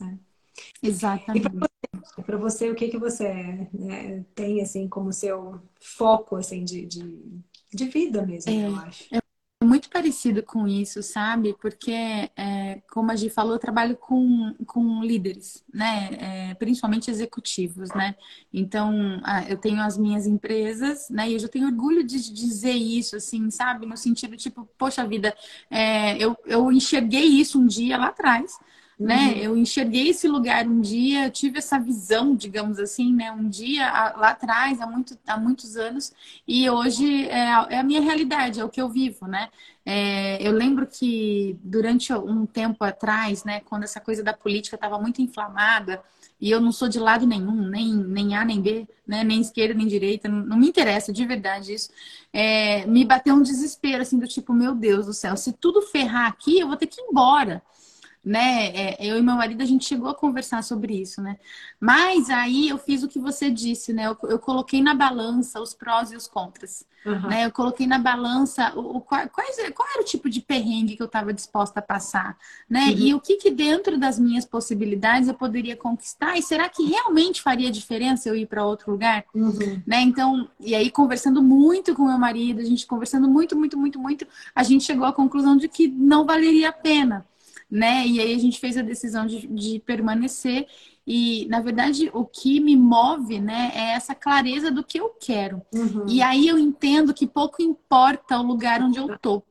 né? Exatamente. E para você, você, o que que você né, tem assim como seu foco assim de, de de vida mesmo, é, eu acho. É muito parecido com isso, sabe? Porque, é, como a gente falou, eu trabalho com, com líderes, né? É, principalmente executivos, né? Então, eu tenho as minhas empresas, né? E eu já tenho orgulho de dizer isso, assim, sabe? No sentido, tipo, poxa vida, é, eu, eu enxerguei isso um dia lá atrás, né? Uhum. Eu enxerguei esse lugar um dia, tive essa visão, digamos assim, né? Um dia lá atrás, há, muito, há muitos anos, e hoje é, é a minha realidade, é o que eu vivo, né? É, eu lembro que durante um tempo atrás, né, quando essa coisa da política estava muito inflamada, e eu não sou de lado nenhum, nem, nem A nem B, né, nem esquerda nem direita, não, não me interessa de verdade isso. É, me bateu um desespero, assim, do tipo, meu Deus do céu, se tudo ferrar aqui, eu vou ter que ir embora né? É, eu e meu marido a gente chegou a conversar sobre isso, né? Mas aí eu fiz o que você disse, né? Eu, eu coloquei na balança os prós e os contras, uhum. né? Eu coloquei na balança o, o quais, qual era o tipo de perrengue que eu estava disposta a passar, né? Uhum. E o que que dentro das minhas possibilidades eu poderia conquistar? E será que realmente faria diferença eu ir para outro lugar, uhum. né? Então, e aí conversando muito com meu marido, a gente conversando muito, muito, muito, muito, a gente chegou à conclusão de que não valeria a pena né? E aí a gente fez a decisão de, de permanecer. E, na verdade, o que me move, né, é essa clareza do que eu quero. Uhum. E aí eu entendo que pouco importa o lugar onde eu tô.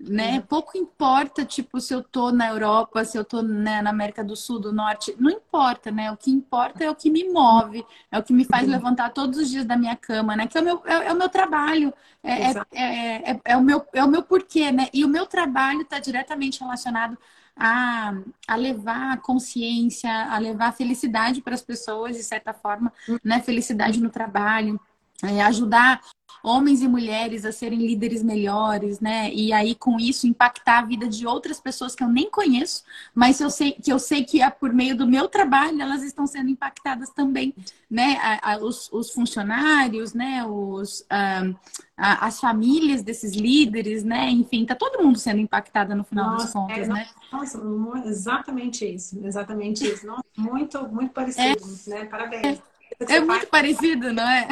Né? Uhum. Pouco importa, tipo, se eu tô na Europa, se eu tô né, na América do Sul, do Norte, não importa, né? O que importa é o que me move, é o que me faz uhum. levantar todos os dias da minha cama, né? Que é o meu, é, é o meu trabalho, é, é, é, é, é, o meu, é o meu porquê, né? E o meu trabalho está diretamente relacionado a, a levar consciência, a levar felicidade para as pessoas, de certa forma, né? Felicidade no trabalho, é, ajudar homens e mulheres a serem líderes melhores, né? E aí com isso impactar a vida de outras pessoas que eu nem conheço, mas eu sei que eu sei que é por meio do meu trabalho elas estão sendo impactadas também, né? A, a, os, os, funcionários, né? Os, um, a, as famílias desses líderes, né? Enfim, tá todo mundo sendo impactado no final nossa, das contas, é, né? Nossa, exatamente isso, exatamente isso. Nossa, muito, muito parecido, é, né? Parabéns. É, é muito parecido, não é?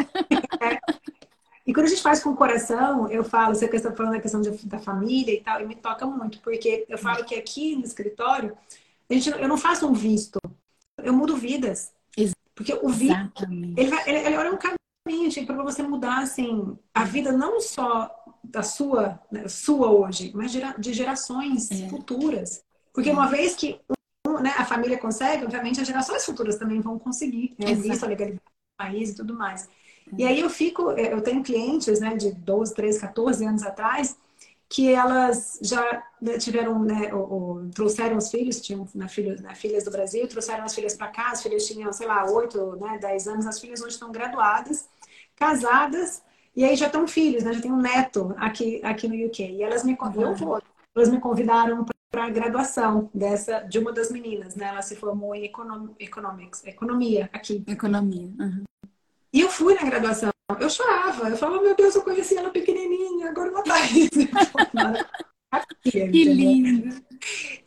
é. E quando a gente faz com o coração, eu falo, você está falando da questão de, da família e tal, e me toca muito, porque eu falo que aqui no escritório, a gente, eu não faço um visto, eu mudo vidas. Porque o visto, ele, vai, ele, ele é um caminho tipo, para você mudar assim, a vida não só da sua, né, sua hoje, mas de gerações é. futuras. Porque é. uma vez que né, a família consegue, obviamente as gerações futuras também vão conseguir né, visto, a legalidade do país e tudo mais. E aí eu fico, eu tenho clientes, né, de 12, 13, 14 anos atrás, que elas já né, tiveram, né, ou, ou, trouxeram os filhos, tinham né, filhos, né, filhas do Brasil, trouxeram as filhas para cá, as filhas tinham, sei lá, 8, né, 10 anos, as filhas hoje estão graduadas, casadas, e aí já estão filhos, né, já tem um neto aqui, aqui no UK. E elas me, eu elas me convidaram para a graduação dessa, de uma das meninas, né, ela se formou em econom, economics, economia aqui. Economia, uhum. E eu fui na graduação. Eu chorava. Eu falava, meu Deus, eu conheci ela pequenininha, agora ela tá Que lindo.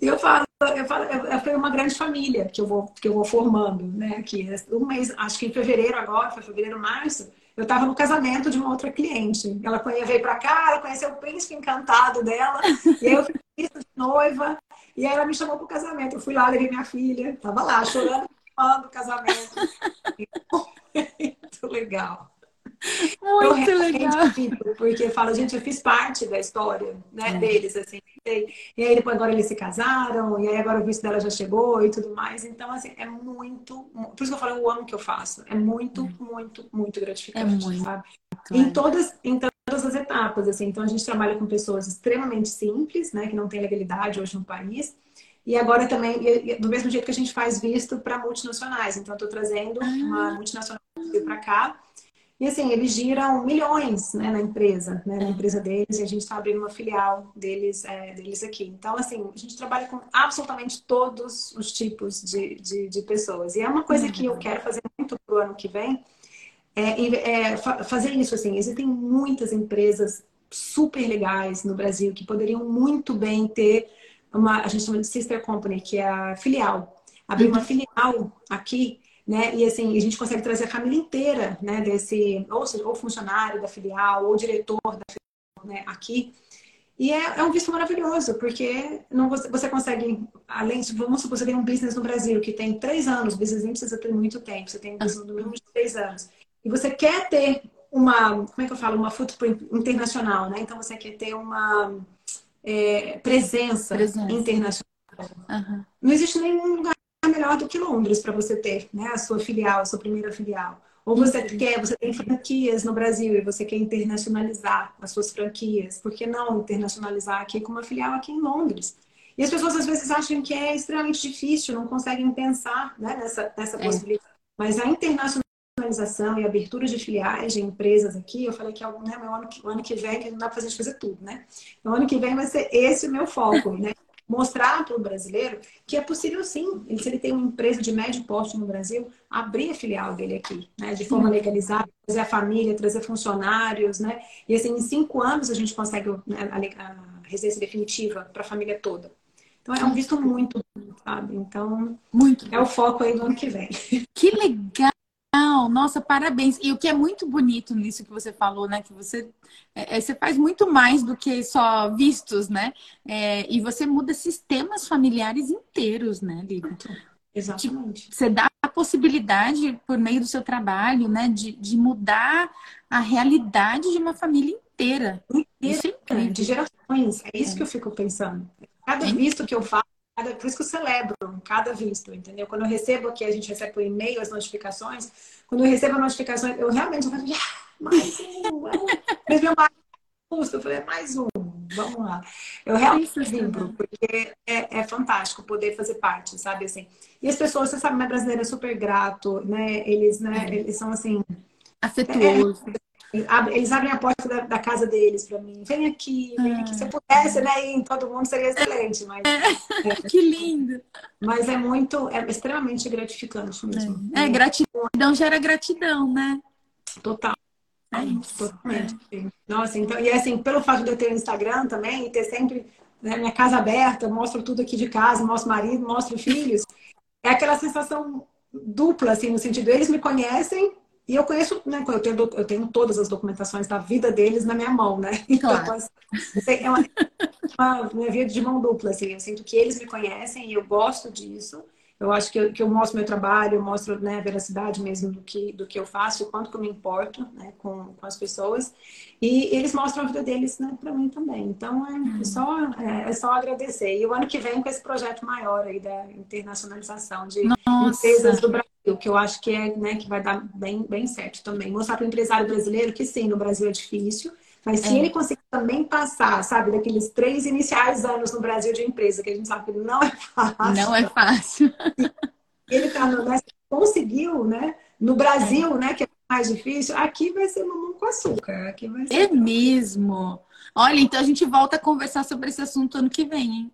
E eu falo, eu falo, foi uma grande família que eu vou, que eu vou formando, né? Aqui, um mês, acho que em fevereiro agora, foi fevereiro, março, eu estava no casamento de uma outra cliente. Ela veio para cá, ela conheceu o príncipe encantado dela, e aí eu fiz de noiva, e aí ela me chamou para o casamento. Eu fui lá, levei minha filha, tava lá chorando, do casamento. Muito legal. Muito eu legal. Fico, porque fala, gente, eu fiz parte da história né, é. deles, assim. E aí depois agora eles se casaram, e aí agora o visto dela já chegou e tudo mais. Então, assim, é muito. Por isso que eu falo, eu amo o que eu faço. É muito, é. muito, muito gratificante, é muito, sabe? Em todas, em todas as etapas, assim. Então, a gente trabalha com pessoas extremamente simples, né, que não tem legalidade hoje no país. E agora também, do mesmo jeito que a gente faz visto para multinacionais. Então, estou trazendo ah. uma multinacional para cá e assim, eles giram milhões né, na empresa, né, na é. empresa deles, e a gente está abrindo uma filial deles, é, deles aqui. Então, assim, a gente trabalha com absolutamente todos os tipos de, de, de pessoas. E é uma coisa que eu quero fazer muito para o ano que vem, é, é fazer isso, assim, existem muitas empresas super legais no Brasil que poderiam muito bem ter uma, a gente chama de sister company, que é a filial. Abrir uma uhum. filial aqui né? E assim, a gente consegue trazer a família inteira, né? Desse, ou, seja, ou funcionário da filial, ou diretor da filial, né? Aqui. E é, é um visto maravilhoso, porque não, você, você consegue, além de, vamos supor, você tem um business no Brasil que tem três anos, o business nem precisa ter muito tempo, você tem um business no mínimo de três anos. E você quer ter uma, como é que eu falo, uma footprint internacional, né? Então você quer ter uma é, presença, presença, internacional. Uhum. Não existe nenhum lugar melhor do que Londres para você ter né, a sua filial, a sua primeira filial. Ou você uhum. quer, você tem franquias no Brasil e você quer internacionalizar as suas franquias. Por que não internacionalizar aqui com uma filial aqui em Londres? E as pessoas às vezes acham que é extremamente difícil, não conseguem pensar né, nessa, nessa é. possibilidade. Mas a internacionalização e abertura de filiais de empresas aqui, eu falei que é né, meu ano, o ano que vem não dá para fazer fazer tudo, né? O ano que vem vai ser esse o meu foco, né? Mostrar para o brasileiro que é possível sim, se ele tem uma empresa de médio porte no Brasil, abrir a filial dele aqui, né? De forma legalizada, trazer a família, trazer funcionários, né? E assim, em cinco anos a gente consegue né, a, residência definitiva para a família toda. Então é um visto muito, sabe? Então, muito é o foco aí do ano que vem. Que legal! Nossa, parabéns. E o que é muito bonito nisso que você falou, né? Que você, é, é, você faz muito mais do que só vistos, né? É, e você muda sistemas familiares inteiros, né, Lívia? Exatamente. Você dá a possibilidade, por meio do seu trabalho, né, de, de mudar a realidade de uma família inteira. inteira isso é incrível. De gerações. É isso é. que eu fico pensando. Cada visto que eu faço, Cada, por isso que eu celebro cada visto, entendeu? Quando eu recebo aqui, a gente recebe por e-mail as notificações. Quando eu recebo as notificações, eu realmente falo, ah, mais um, mas meu marido custa, eu falei, é mais um, vamos lá. Eu realmente vibro, porque é, é, fantástico poder fazer parte, sabe, assim. E as pessoas, você sabe, minha brasileira é super grato, né? Eles, né, é. eles são assim... Afetuosos. É, eles abrem a porta da, da casa deles para mim. Vem aqui, vem aqui. Se eu pudesse, né, em todo mundo seria excelente. Mas, é, que lindo! Mas é muito, é extremamente gratificante mesmo. É, é gratidão gera gratidão, né? Total. É. Totalmente. É. Nossa, então, e assim, pelo fato de eu ter o Instagram também, e ter sempre né, minha casa aberta, mostro tudo aqui de casa, mostro marido, mostro filhos, é aquela sensação dupla, assim, no sentido, eles me conhecem e eu conheço, né? Eu tenho, eu tenho todas as documentações da vida deles na minha mão, né? Então, claro. assim, é uma, uma, uma via de mão dupla, assim. Eu sinto que eles me conhecem e eu gosto disso. Eu acho que eu, que eu mostro meu trabalho, eu mostro né, a veracidade mesmo do que, do que eu faço, o quanto que eu me importo né, com, com as pessoas. E eles mostram a vida deles né, para mim também. Então, é, é, só, é, é, só agradecer. E o ano que vem com esse projeto maior aí da internacionalização de Nossa. empresas do Brasil, que eu acho que, é, né, que vai dar bem, bem certo também. Mostrar para o empresário brasileiro que sim, no Brasil é difícil, mas se é. ele conseguir também passar, sabe, daqueles três iniciais anos no Brasil de empresa, que a gente sabe que não é fácil. Não é fácil. Ele tá no, né, conseguiu, né? No Brasil, é. né, que é mais difícil, aqui vai ser mamão com açúcar. Aqui vai ser é mesmo. Olha, então a gente volta a conversar sobre esse assunto ano que vem, hein?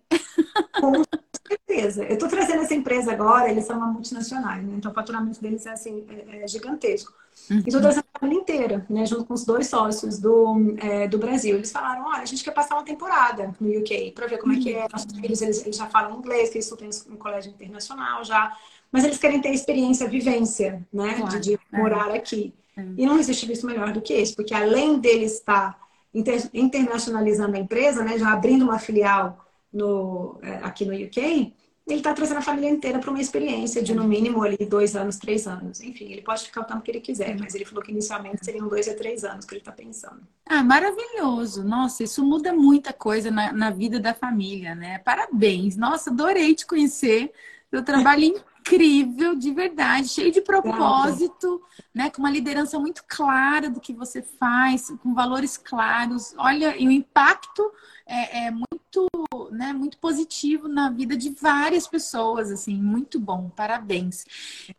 Com certeza. Eu estou trazendo essa empresa agora, eles são uma multinacional, né? Então o faturamento deles é assim, é, é gigantesco. Uhum. E estou trazendo a família inteira, né? Junto com os dois sócios do, é, do Brasil. Eles falaram, olha, a gente quer passar uma temporada no UK para ver como é que é. Uhum. Nossos filhos, eles, eles já falam inglês, que eles estudam em um colégio internacional já. Mas eles querem ter experiência, vivência, né? Claro. De, de é. morar aqui. É. E não existe isso melhor do que esse, porque além deles estar inter, internacionalizando a empresa, né? Já abrindo uma filial no, é, aqui no UK, ele está trazendo a família inteira para uma experiência de no mínimo ali dois anos, três anos. Enfim, ele pode ficar o tempo que ele quiser, mas ele falou que inicialmente seriam dois a três anos que ele está pensando. Ah, maravilhoso! Nossa, isso muda muita coisa na, na vida da família, né? Parabéns! Nossa, adorei te conhecer. Seu trabalho incrível, de verdade, cheio de propósito, né? Com uma liderança muito clara do que você faz, com valores claros. Olha, e o impacto é, é muito, né, muito positivo na vida de várias pessoas, assim, muito bom, parabéns.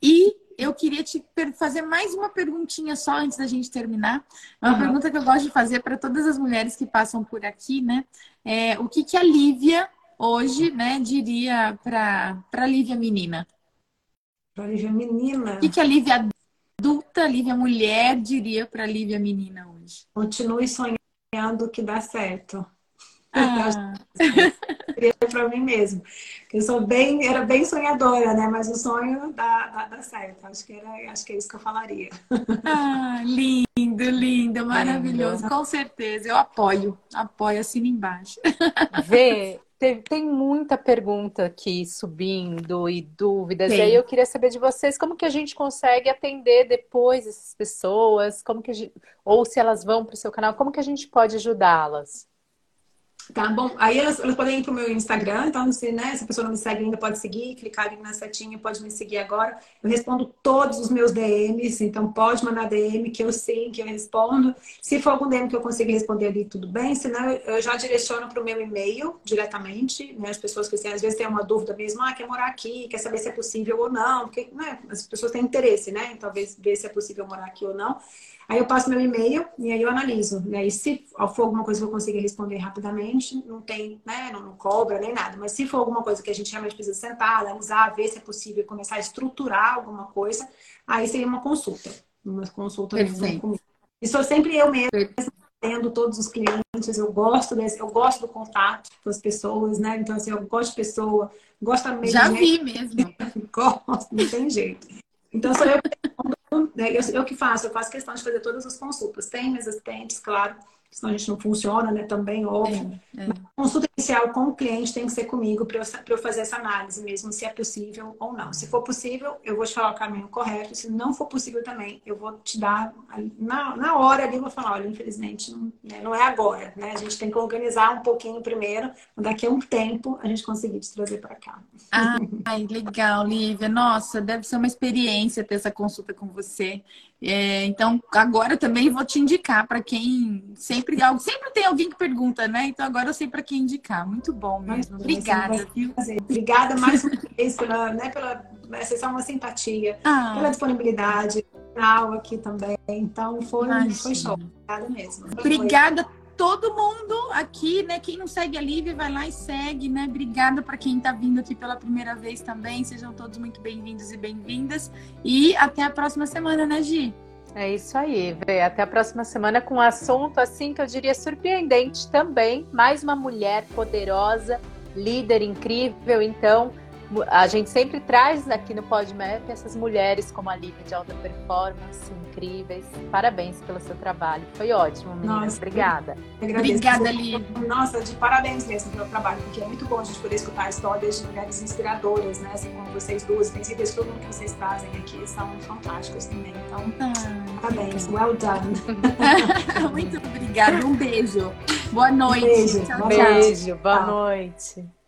E eu queria te fazer mais uma perguntinha só antes da gente terminar. Uma uhum. pergunta que eu gosto de fazer para todas as mulheres que passam por aqui, né? É, o que, que a Lívia hoje, né, diria para a Lívia menina? Para a Lívia menina? O que, que a Lívia adulta, a Lívia mulher, diria para a Lívia menina hoje? Continue sonhando que dá certo. Ah. para mim mesmo. Eu sou bem, era bem sonhadora, né? Mas o sonho dá, dá, dá certo. Acho que, era, acho que é isso que eu falaria. Ah, lindo, lindo, maravilhoso. Com certeza, eu apoio. Apoio, assina embaixo. Vê, tem, tem muita pergunta aqui subindo e dúvidas. Tem. E aí eu queria saber de vocês como que a gente consegue atender depois essas pessoas, como que gente, ou se elas vão para o seu canal, como que a gente pode ajudá-las? Tá bom. Aí elas, elas podem ir pro meu Instagram, então se, né, se a pessoa não me segue ainda, pode seguir, clicar ali na setinha, pode me seguir agora. Eu respondo todos os meus DMs, então pode mandar DM que eu sei que eu respondo. Se for algum DM que eu consiga responder ali, tudo bem. Senão eu já direciono pro meu e-mail diretamente, né? As pessoas que assim, às vezes têm uma dúvida mesmo, ah, quer morar aqui, quer saber se é possível ou não, porque né, as pessoas têm interesse, né? Talvez ver se é possível morar aqui ou não. Aí eu passo meu e-mail e aí eu analiso. Né? E se for alguma coisa que eu consiga responder rapidamente, não tem, né? Não, não, cobra nem nada. Mas se for alguma coisa que a gente realmente precisa sentar, analisar, ver se é possível começar a estruturar alguma coisa, aí seria uma consulta. Uma consulta comigo. E sou sempre eu mesma tendo todos os clientes, eu gosto desse, eu gosto do contato com as pessoas, né? Então, assim, eu gosto de pessoa, gosto mesmo. Já vi mesmo. gosto, não tem jeito. Então, sou eu né? Eu, eu que faço, eu faço questão de fazer todas as consultas. Tem minhas assistentes, claro, senão a gente não funciona, né? Também, óbvio. É, é. Consulta inicial com o cliente tem que ser comigo para eu, eu fazer essa análise mesmo, se é possível ou não. Se for possível, eu vou te falar o caminho correto. Se não for possível também, eu vou te dar, na, na hora ali, eu vou falar, olha, infelizmente, não, né, não é agora, né? A gente tem que organizar um pouquinho primeiro, daqui a um tempo a gente conseguir te trazer para cá. Ai, legal, Lívia. Nossa, deve ser uma experiência ter essa consulta com você. É, então, agora também vou te indicar para quem sempre sempre tem alguém que pergunta, né? Então agora eu sei para quem indicar. Muito bom mesmo. Obrigada? Obrigada mais uma vez pela, né, pela essa é uma simpatia, ah. pela disponibilidade, canal aqui também. Então foi, foi show. Obrigada mesmo. Obrigada todo mundo aqui, né? Quem não segue a Lívia, vai lá e segue, né? Obrigada para quem está vindo aqui pela primeira vez também. Sejam todos muito bem-vindos e bem-vindas. E até a próxima semana, né, Gi? É isso aí, Vê. Até a próxima semana com um assunto assim que eu diria surpreendente também. Mais uma mulher poderosa, líder incrível. Então, a gente sempre traz aqui no PodMap essas mulheres como a Lívia de alta performance, incríveis. Parabéns pelo seu trabalho. Foi ótimo, meninas. Nossa, Obrigada. Obrigada, Lívia. Nossa, de parabéns mesmo pelo trabalho, porque é muito bom a gente poder escutar histórias de mulheres inspiradoras, né? Assim como vocês duas. Tenho certeza que todo mundo que vocês trazem aqui são fantásticos também. Então, ah, parabéns. Well done. muito obrigada. Um beijo. Boa noite. Um beijo. Tchau, beijo. Boa tchau. noite.